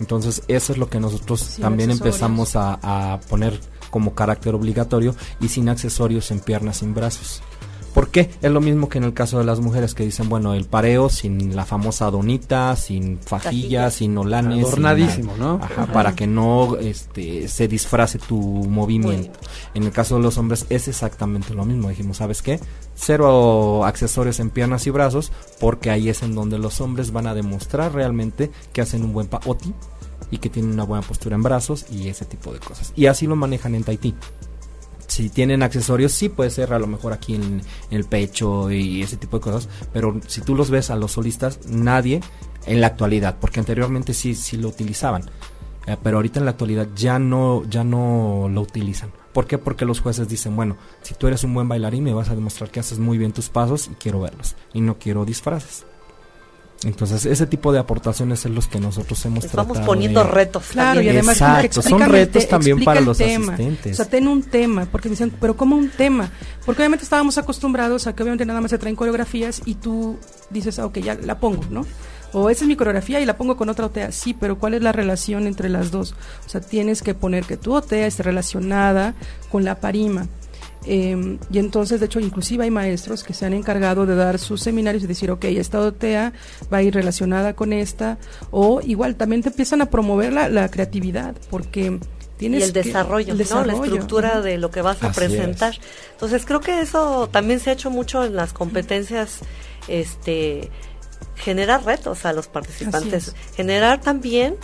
Entonces, eso es lo que nosotros Sin también empezamos a, a poner como carácter obligatorio y sin accesorios en piernas, sin brazos. ¿Por qué? Es lo mismo que en el caso de las mujeres que dicen, bueno, el pareo sin la famosa donita, sin fajilla, sin olanes. sin Adornadísimo, ¿no? Ajá, para que no este, se disfrace tu movimiento. En el caso de los hombres es exactamente lo mismo. Dijimos, ¿sabes qué? Cero accesorios en piernas y brazos, porque ahí es en donde los hombres van a demostrar realmente que hacen un buen paoti y que tienen una buena postura en brazos y ese tipo de cosas. Y así lo manejan en Tahití. Si tienen accesorios, sí puede ser a lo mejor aquí en, el pecho y ese tipo de cosas, pero si tú los ves a los solistas, nadie en la actualidad, porque anteriormente sí, sí lo utilizaban, eh, pero ahorita en la actualidad ya no, ya no lo utilizan. ¿Por qué? Porque los jueces dicen, bueno, si tú eres un buen bailarín me vas a demostrar que haces muy bien tus pasos y quiero verlos, y no quiero disfraces. Entonces, ese tipo de aportaciones es los que nosotros hemos Estamos tratado poniendo de- retos. Claro, y también. además como que Exacto, son retos también para los tema. asistentes. O sea, ten un tema, porque me dicen, pero ¿cómo un tema? Porque obviamente estábamos acostumbrados a que obviamente nada más se traen coreografías y tú dices, ah, ok, ya la pongo, ¿no? O esa es mi coreografía y la pongo con otra OTEA. Sí, pero ¿cuál es la relación entre las dos? O sea, tienes que poner que tu OTEA esté relacionada con la parima. Eh, y entonces, de hecho, inclusive hay maestros que se han encargado de dar sus seminarios y decir, ok, esta OTEA va a ir relacionada con esta, o igual también te empiezan a promover la, la creatividad, porque y tienes el que- desarrollo, el ¿no? La desarrollo, estructura de lo que vas a Así presentar. Entonces creo que eso también se ha hecho mucho en las competencias, este, generar retos a los participantes, generar también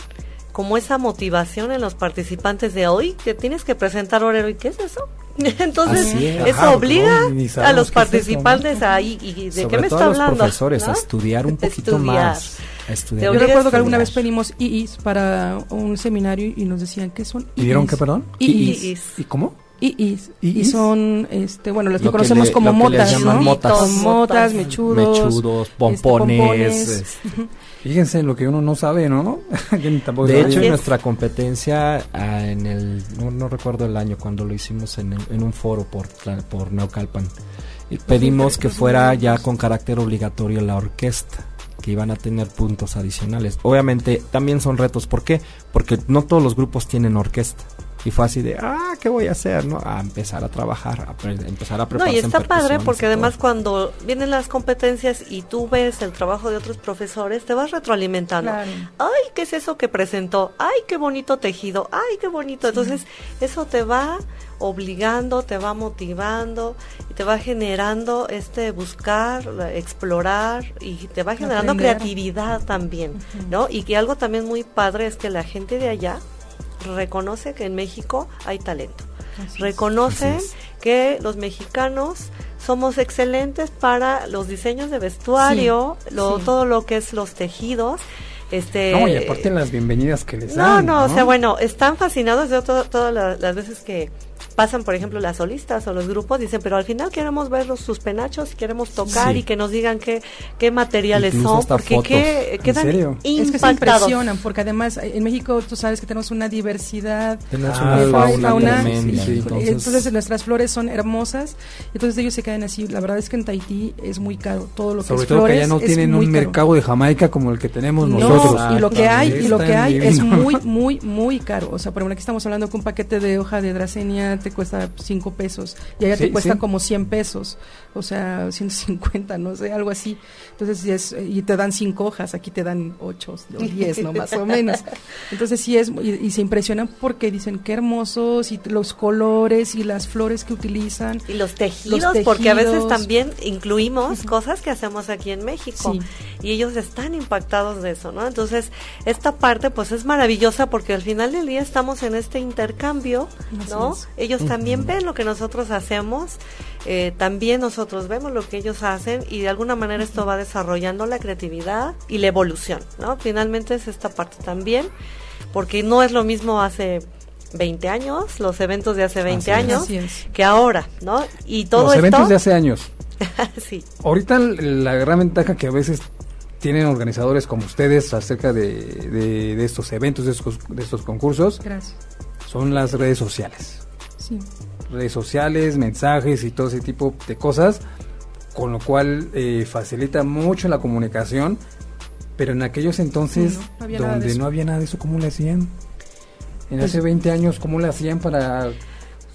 como esa motivación en los participantes de hoy que tienes que presentar orero y qué es eso. Entonces es. eso Ajá, obliga no, a los qué es participantes ahí y de Sobre qué me todo está a los hablando, profesores, ¿no? a estudiar un poquito Estudiar. más. estudiar. Yo recuerdo que alguna vez pedimos IIs para un seminario y nos decían que son ¿Y dieron qué, perdón? IIs. ¿Y cómo? IIs. Y son, este, bueno, los que Lo que conocemos le- como que motas, motas. Motas, Motas. mechudos. Mechudos, este, pompones. pompones. este. Fíjense en lo que uno no sabe, ¿no? Tampoco De hecho, en Yes. nuestra competencia, ah, en el, no, no recuerdo el año, cuando lo hicimos en, el- en un foro por, por Naucalpan, y pedimos que fuera ya con carácter obligatorio la orquesta, que iban a tener puntos adicionales. Obviamente, también son retos. ¿Por qué? Porque no todos los grupos tienen orquesta. Y fue así de, ah, ¿qué voy a hacer? ¿no? A empezar a trabajar, a empezar a No, prepararse y está padre porque todo. además cuando vienen las competencias y tú ves el trabajo de otros profesores, te vas retroalimentando. Claro. Ay, ¿qué es eso que presentó? Ay, qué bonito tejido. Ay, qué bonito. Entonces, eso te va obligando, te va motivando y te va generando este buscar, explorar y te va generando Aprender. creatividad también, ¿no? Y que algo también muy padre es que la gente de allá reconoce que en México hay talento. Reconocen Así es. que los mexicanos somos excelentes para los diseños de vestuario, lo, sí. todo lo que es los tejidos. Este, No, y aparte las bienvenidas que les no, dan. no, o sea, bueno, están fascinados de to- todas la- las veces que pasan, por ejemplo, las solistas o los grupos, dicen, pero al final queremos ver los, sus penachos y queremos tocar Sí. y que nos digan qué, qué materiales Incluso son, porque qué- ¿En quedan serio? Es que se impactados. impresionan, porque además eh, en México tú sabes que tenemos una diversidad Tenemos Ah, una de fauna, fauna, fauna, tremenda, sí, entonces- entonces, nuestras flores son hermosas, entonces ellos se quedan así. La verdad es que en Tahití es muy caro, todo lo que Sobre es todo que flores ya no tienen un caro. mercado de Jamaica como el que tenemos No, nosotros. y lo que hay, y lo que hay es muy, muy, muy caro. O sea, por ejemplo, aquí estamos hablando que un paquete de hoja de dracenia te cuesta 5 pesos y allá Sí, te cuesta sí. como 100 pesos, o sea, 150, no sé, algo así. Entonces, es, y te dan 5 hojas, aquí te dan 8 o 10, ¿no? Más o menos. Entonces, sí es, y, y se impresionan porque dicen qué hermosos y los colores y las flores que utilizan. Y los tejidos, Los porque a veces también incluimos cosas que hacemos aquí en México. Sí. Y ellos están impactados de eso, ¿no? Entonces, esta parte pues es maravillosa porque al final del día estamos en este intercambio, Así ¿no? es. Ellos también ven lo que nosotros hacemos, eh, también nosotros vemos lo que ellos hacen y de alguna manera esto va desarrollando la creatividad y la evolución, ¿no? Finalmente es esta parte también, porque no es lo mismo hace 20 años, los eventos de hace 20 Así es. años, es. que ahora, ¿no? Y todo Los esto... eventos de hace años. sí. Ahorita la gran ventaja que a veces tienen organizadores como ustedes acerca de, de- de estos eventos, de estos, de estos concursos, Gracias. son las redes sociales. Sí. Redes sociales, mensajes y todo ese tipo de cosas, con lo cual eh, facilita mucho la comunicación, pero en aquellos entonces Sí, no, había donde no había nada de eso, ¿cómo le hacían? En Pues- hace 20 años, ¿cómo le hacían para...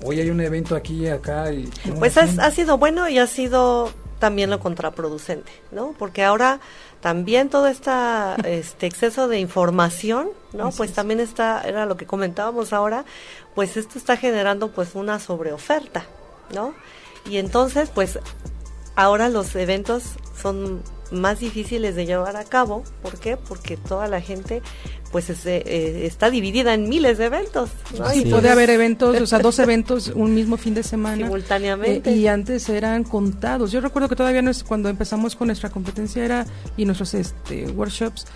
Hoy hay un evento aquí y acá y... ¿cómo Pues has- ha sido bueno y ha sido también lo contraproducente, ¿no? Porque ahora también todo esta, este exceso de información, ¿no? Así pues es. también está, era lo que comentábamos ahora, pues esto está generando pues una sobreoferta, ¿no? Y entonces, pues ahora los eventos son más difíciles de llevar a cabo, ¿por qué? Porque toda la gente pues es, eh, eh, está dividida en miles de eventos, ¿no? Sí, Y puede haber eventos, o sea, dos eventos un mismo fin de semana. simultáneamente. Eh, y antes eran contados. Yo recuerdo que todavía no es, cuando empezamos con nuestra competencia era y nuestros este, workshops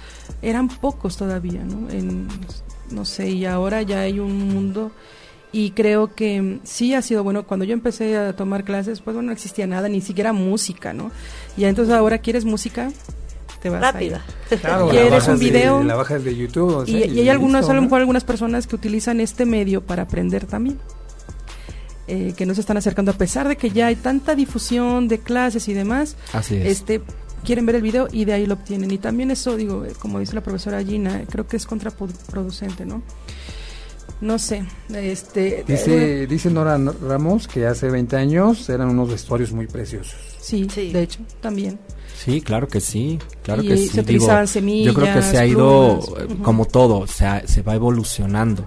eran pocos todavía, ¿no? En, no sé, y ahora ya hay un mundo y creo que sí ha sido bueno. Cuando yo empecé a tomar clases, pues bueno, no existía nada, ni siquiera música, ¿no? Y entonces ahora quieres música, te vas Rápida. Claro, la ¿Quieres un video? De, la bajas de YouTube. o Y, hay algunas, listo, a lo ¿no? mejor algunas personas que utilizan este medio para aprender también. Eh, que no se están acercando a pesar de que ya hay tanta difusión de clases y demás, Así es. este quieren ver el video y de ahí lo obtienen. Y también eso, digo, eh, como dice la profesora Gina, creo que es contraproducente, ¿no? No sé, este... eh, Dice, dice Nora Ramos que hace 20 años eran unos vestuarios muy preciosos. sí, Sí. de hecho, también. Sí, claro que sí, claro Y que se sí. utilizaban yo creo que se ha semillas, ido, plumas, eh, como todo, o sea, se va evolucionando.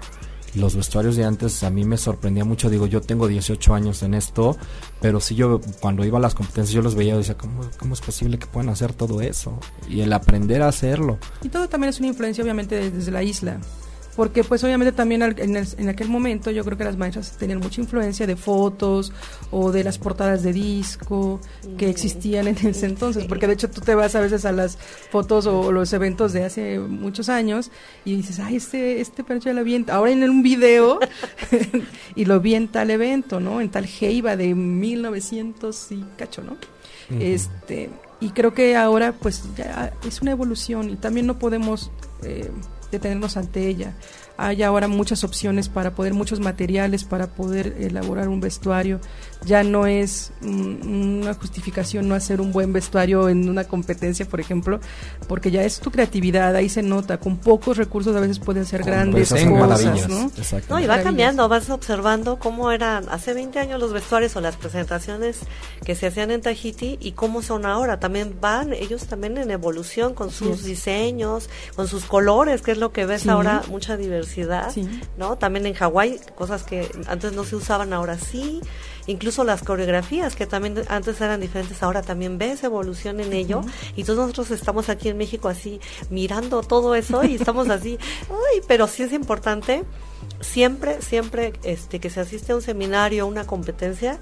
Los vestuarios de antes a mí me sorprendía mucho, digo, yo tengo 18 años en esto, pero sí yo cuando iba a las competencias yo los veía y decía, ¿cómo, ¿cómo es posible que puedan hacer todo eso? Y el aprender a hacerlo. Y todo también es una influencia, obviamente, de- desde la isla. Porque pues obviamente también en, aquel momento yo creo que las maestras tenían mucha influencia de fotos o de las portadas de disco que existían en ese entonces, porque de hecho tú te vas a veces a las fotos o los eventos de hace muchos años y dices, ay, este, este perro ya lo vi ahora en un video y lo vi en tal evento, ¿no? En tal Jeiba de 1900 y cacho, ¿no? Este, y creo que ahora pues ya es una evolución y también no podemos eh, detenernos ante ella. Hay ahora muchas opciones para poder, muchos materiales para poder elaborar un vestuario ya no es una justificación no hacer un buen vestuario en una competencia, por ejemplo, porque ya es tu creatividad, ahí se nota, con pocos recursos a veces pueden ser grandes cosas, ¿no? No, y va cambiando, vas observando cómo eran hace 20 años los vestuarios o las presentaciones que se hacían en Tahiti y cómo son ahora, también van ellos también en evolución con sus diseños, con sus colores, que es lo que ves ahora, mucha diversidad, ¿no? También en Hawái, cosas que antes no se usaban, ahora sí incluso las coreografías que también antes eran diferentes, ahora también ves evolución en ello y todos nosotros estamos aquí en México así mirando todo eso y estamos así, uy, pero sí es importante siempre, siempre este que se asiste a un seminario, una competencia,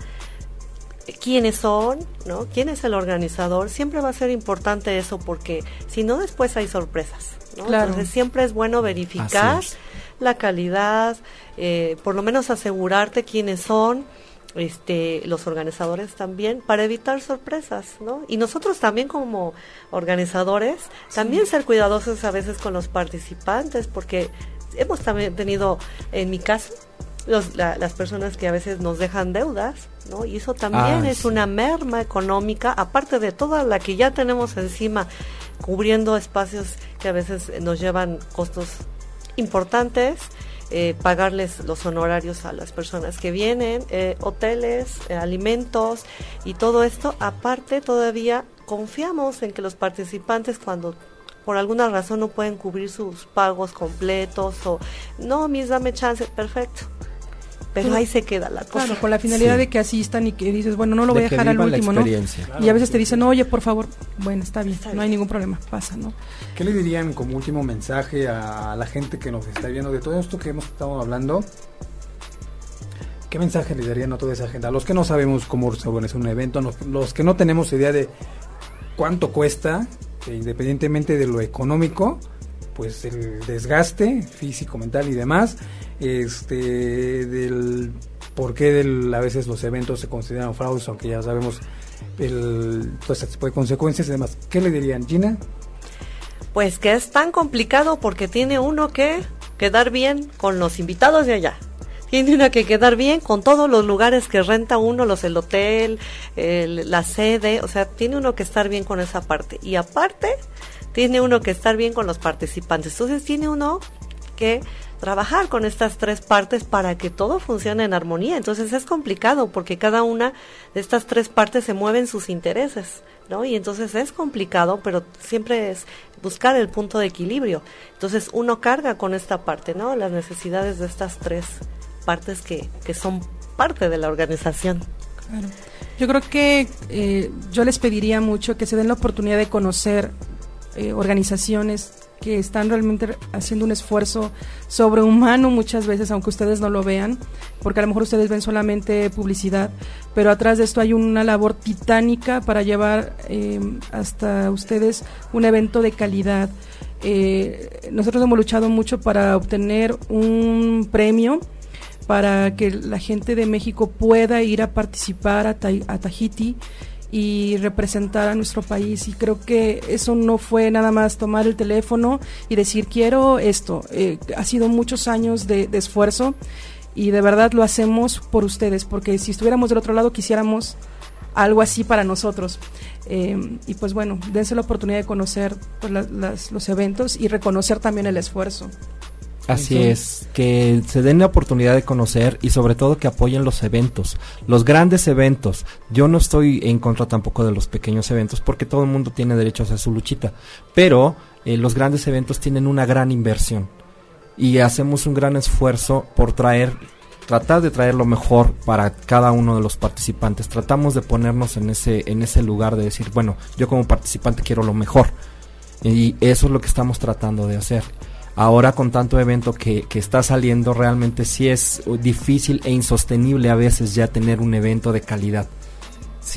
quiénes son, ¿no? ¿Quién es el organizador? Siempre va a ser importante eso porque si no después hay sorpresas, ¿no? Entonces siempre es bueno verificar la calidad, eh, por lo menos asegurarte quiénes son, este, los organizadores también para evitar sorpresas, ¿no? Y nosotros también como organizadores, también ser cuidadosos a veces con los participantes, porque hemos también tenido, en mi caso, las personas que a veces nos dejan deudas, ¿no? Y eso también es una merma económica, aparte de toda la que ya tenemos encima, cubriendo espacios que a veces nos llevan costos importantes eh, pagarles los honorarios a las personas que vienen, eh, hoteles, eh, alimentos y todo esto. Aparte, todavía confiamos en que los participantes cuando por alguna razón no pueden cubrir sus pagos completos o no, mis dame chance, perfecto pero ahí se queda la cosa. con la finalidad de que asistan y que dices, bueno, no lo voy a dejar al último, ¿no? y a veces te dicen, oye, por favor, bueno, está bien, no hay ningún problema, pasa, ¿no? ¿Qué le dirían como último mensaje a la gente que nos está viendo de todo esto que hemos estado hablando? ¿Qué mensaje le darían a toda esa gente? A los que no sabemos cómo se organiza un evento, los que no tenemos idea de cuánto cuesta, e independientemente de lo económico, pues el desgaste físico, mental y demás, este, del por qué a veces los eventos se consideran fraudes, aunque ya sabemos el, todo este tipo de consecuencias y demás. ¿Qué le dirían, Gina? Pues que es tan complicado porque tiene uno que quedar bien con los invitados de allá. Tiene uno que quedar bien con todos los lugares que renta uno, los el hotel, la sede, o sea, tiene uno que estar bien con esa parte. Y aparte, tiene uno que estar bien con los participantes. Entonces tiene uno que trabajar con estas tres partes para que todo funcione en armonía. Entonces es complicado porque cada una de estas tres partes se mueven sus intereses, ¿no? Y entonces es complicado, pero siempre es buscar el punto de equilibrio. Entonces uno carga con esta parte, ¿no? Las necesidades de estas tres partes que, que son parte de la organización. Yo creo que eh, yo les pediría mucho que se den la oportunidad de conocer eh, organizaciones que están realmente haciendo un esfuerzo sobrehumano muchas veces, aunque ustedes no lo vean, porque a lo mejor ustedes ven solamente publicidad, pero atrás de esto hay una labor titánica para llevar eh, hasta ustedes un evento de calidad. Eh, nosotros hemos luchado mucho para obtener un premio para que la gente de México pueda ir a participar a, a Tahiti y representar a nuestro país y creo que eso no fue nada más tomar el teléfono y decir quiero esto, eh, ha sido muchos años de, esfuerzo y de verdad lo hacemos por ustedes porque si estuviéramos del otro lado quisiéramos algo así para nosotros. Eh, y pues bueno, dense la oportunidad de conocer pues, los eventos y reconocer también el esfuerzo. Así es, que se den la oportunidad de conocer y sobre todo que apoyen los eventos, los grandes eventos. Yo no estoy en contra tampoco de los pequeños eventos porque todo el mundo tiene derecho a hacer su luchita, pero eh, los grandes eventos tienen una gran inversión y hacemos un gran esfuerzo por traer tratar de traer lo mejor para cada uno de los participantes. Tratamos de ponernos en ese en ese lugar de decir, bueno, yo como participante quiero lo mejor. Y eso es lo que estamos tratando de hacer Ahora con tanto evento que, que está saliendo, realmente sí es difícil e insostenible a veces ya tener un evento de calidad.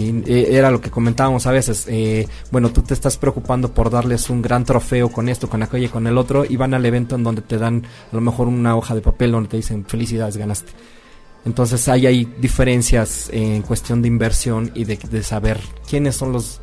Eh, era lo que comentábamos a veces. Eh, bueno, tú te estás preocupando por darles un gran trofeo con esto, con aquello y con el otro, y van al evento en donde te dan a lo mejor una hoja de papel donde te dicen felicidades, ganaste. Entonces ahí hay diferencias en cuestión de inversión y de saber quiénes son los,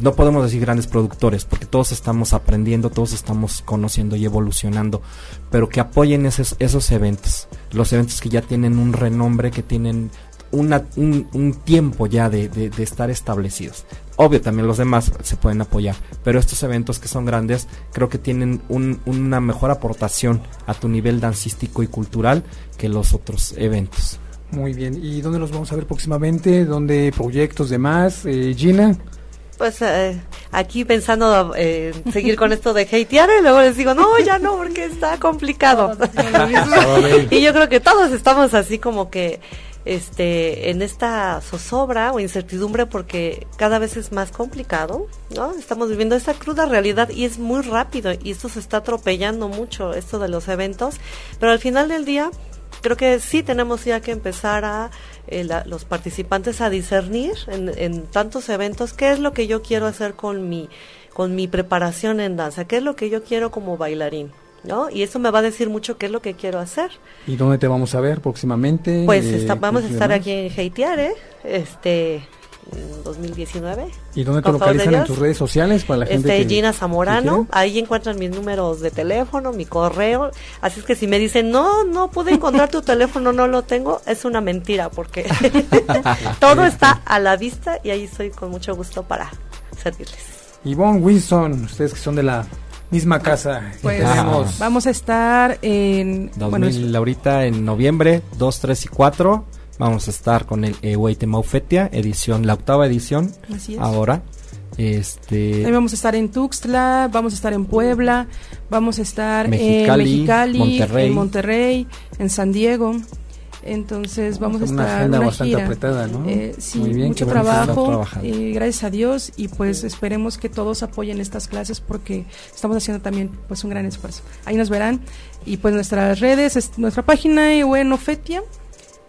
no podemos decir grandes productores, porque todos estamos aprendiendo, todos estamos conociendo y evolucionando, pero que apoyen esos, esos eventos, los eventos que ya tienen un renombre, que tienen una, un, tiempo ya de, de, de, estar establecidos. Obvio, también los demás se pueden apoyar, pero estos eventos que son grandes creo que tienen un, una mejor aportación a tu nivel dancístico y cultural que los otros eventos. Muy bien, ¿y dónde los vamos a ver próximamente? ¿Dónde proyectos demás? Eh, Gina. Pues eh, aquí pensando eh, seguir con esto de hatear y luego les digo, no, ya no, porque está complicado. y yo creo que todos estamos así como que este en esta zozobra o incertidumbre porque cada vez es más complicado, ¿no? Estamos viviendo esta cruda realidad y es muy rápido y esto se está atropellando mucho esto de los eventos, pero al final del día creo que sí tenemos ya que empezar a eh, la, los participantes a discernir en, en tantos eventos qué es lo que yo quiero hacer con mi con mi preparación en danza, qué es lo que yo quiero como bailarín. ¿no? Y eso me va a decir mucho qué es lo que quiero hacer. ¿Y dónde te vamos a ver próximamente? Pues eh, está, vamos a estar aquí en Haitiare, este 2019. ¿Y dónde te localizan en tus redes sociales para la gente? Este, que, Gina Zamorano, ahí encuentran mis números de teléfono, mi correo. Así es que si me dicen, no, no pude encontrar tu teléfono, no lo tengo, es una mentira porque todo está a la vista y ahí estoy con mucho gusto para servirles. Ivonne Wilson, ustedes que son de la misma casa. Pues tenemos. vamos a estar en 2000, bueno, ahorita en noviembre 2, 3 y 4 vamos a estar con el Eweite Maufetia edición la octava edición. Así es. Ahora este También vamos a estar en Tuxtla, vamos a estar en Puebla, vamos a estar Mexicali, en Mexicali, Monterrey. en Monterrey, en San Diego. Entonces vamos a estar una agenda una bastante gira. apretada, ¿no? Eh, sí, Muy bien, mucho bueno trabajo, eh, gracias a Dios y pues esperemos que todos apoyen estas clases porque estamos haciendo también pues un gran esfuerzo. Ahí nos verán y pues nuestras redes, es nuestra página Bueno Fetia,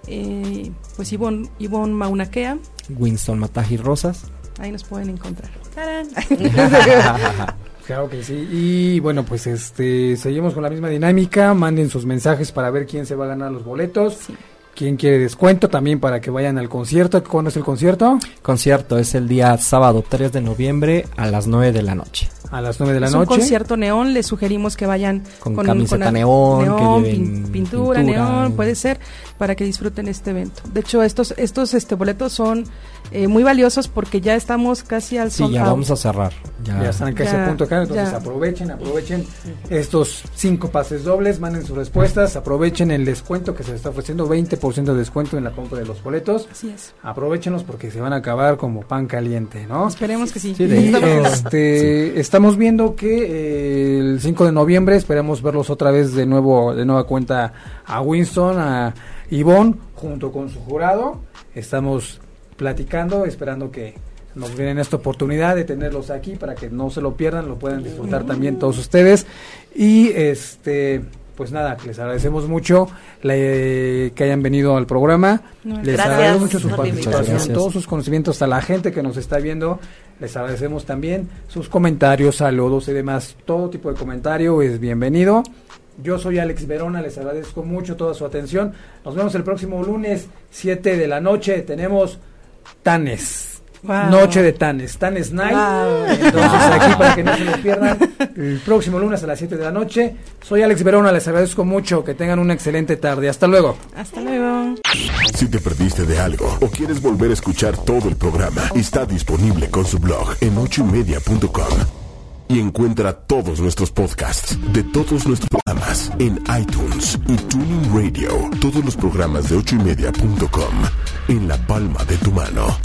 eh, pues Ivonne, Ivonne Maunaquea, Winston Mataji Rosas. ahí nos pueden encontrar. ¡Tarán! Claro que sí. Y bueno, pues este seguimos con la misma dinámica. Manden sus mensajes para ver quién se va a ganar los boletos. Sí. Quién quiere descuento también para que vayan al concierto. ¿Cuándo es el concierto? Concierto es el día sábado 3 de noviembre a las 9 de la noche. A las 9 de la es noche. un concierto neón, les sugerimos que vayan Con camiseta neón, que pin- lleven pintura, pintura. neón, puede ser, para que disfruten este evento. De hecho, estos estos este boletos son eh, muy valiosos porque ya estamos casi al Sí, sold ya out. vamos a cerrar. Ya, Ya están casi Ya, a punto de caer, entonces ya. aprovechen, aprovechen estos cinco pases dobles, manden sus respuestas, aprovechen el descuento que se está ofreciendo, 20% de descuento en la compra de los boletos. Así es. Aprovechenlos porque se van a acabar como pan caliente, ¿no? Esperemos que sí. Sí, de este, estamos viendo que eh, el 5 de noviembre esperamos verlos otra vez de nuevo, de nueva cuenta a Winston, a Ivonne, junto con su jurado. Estamos platicando, esperando que nos den esta oportunidad de tenerlos aquí para que no se lo pierdan, lo puedan disfrutar también todos ustedes. Y este, pues nada, les agradecemos mucho la, eh, que hayan venido al programa. No, les agradezco mucho su participación, todos sus conocimientos a la gente que nos está viendo. Les agradecemos también sus comentarios, saludos y demás. Todo tipo de comentario es bienvenido. Yo soy Alex Verona, les agradezco mucho toda su atención. Nos vemos el próximo lunes, 7 de la noche. Tenemos Tanes. Wow. Noche de Tanes, Tanes Night. Wow. Entonces aquí para que no se lo pierdan, el próximo lunes a las 7 de la noche. Soy Alex Verona, les agradezco mucho, que tengan una excelente tarde. Hasta luego. Hasta luego. Si te perdiste de algo o quieres volver a escuchar todo el programa, está disponible con su blog en ochoymedia.com. Y encuentra todos nuestros podcasts de todos nuestros programas en iTunes y Tuning Radio. Todos los programas de ochoymedia.com en la palma de tu mano.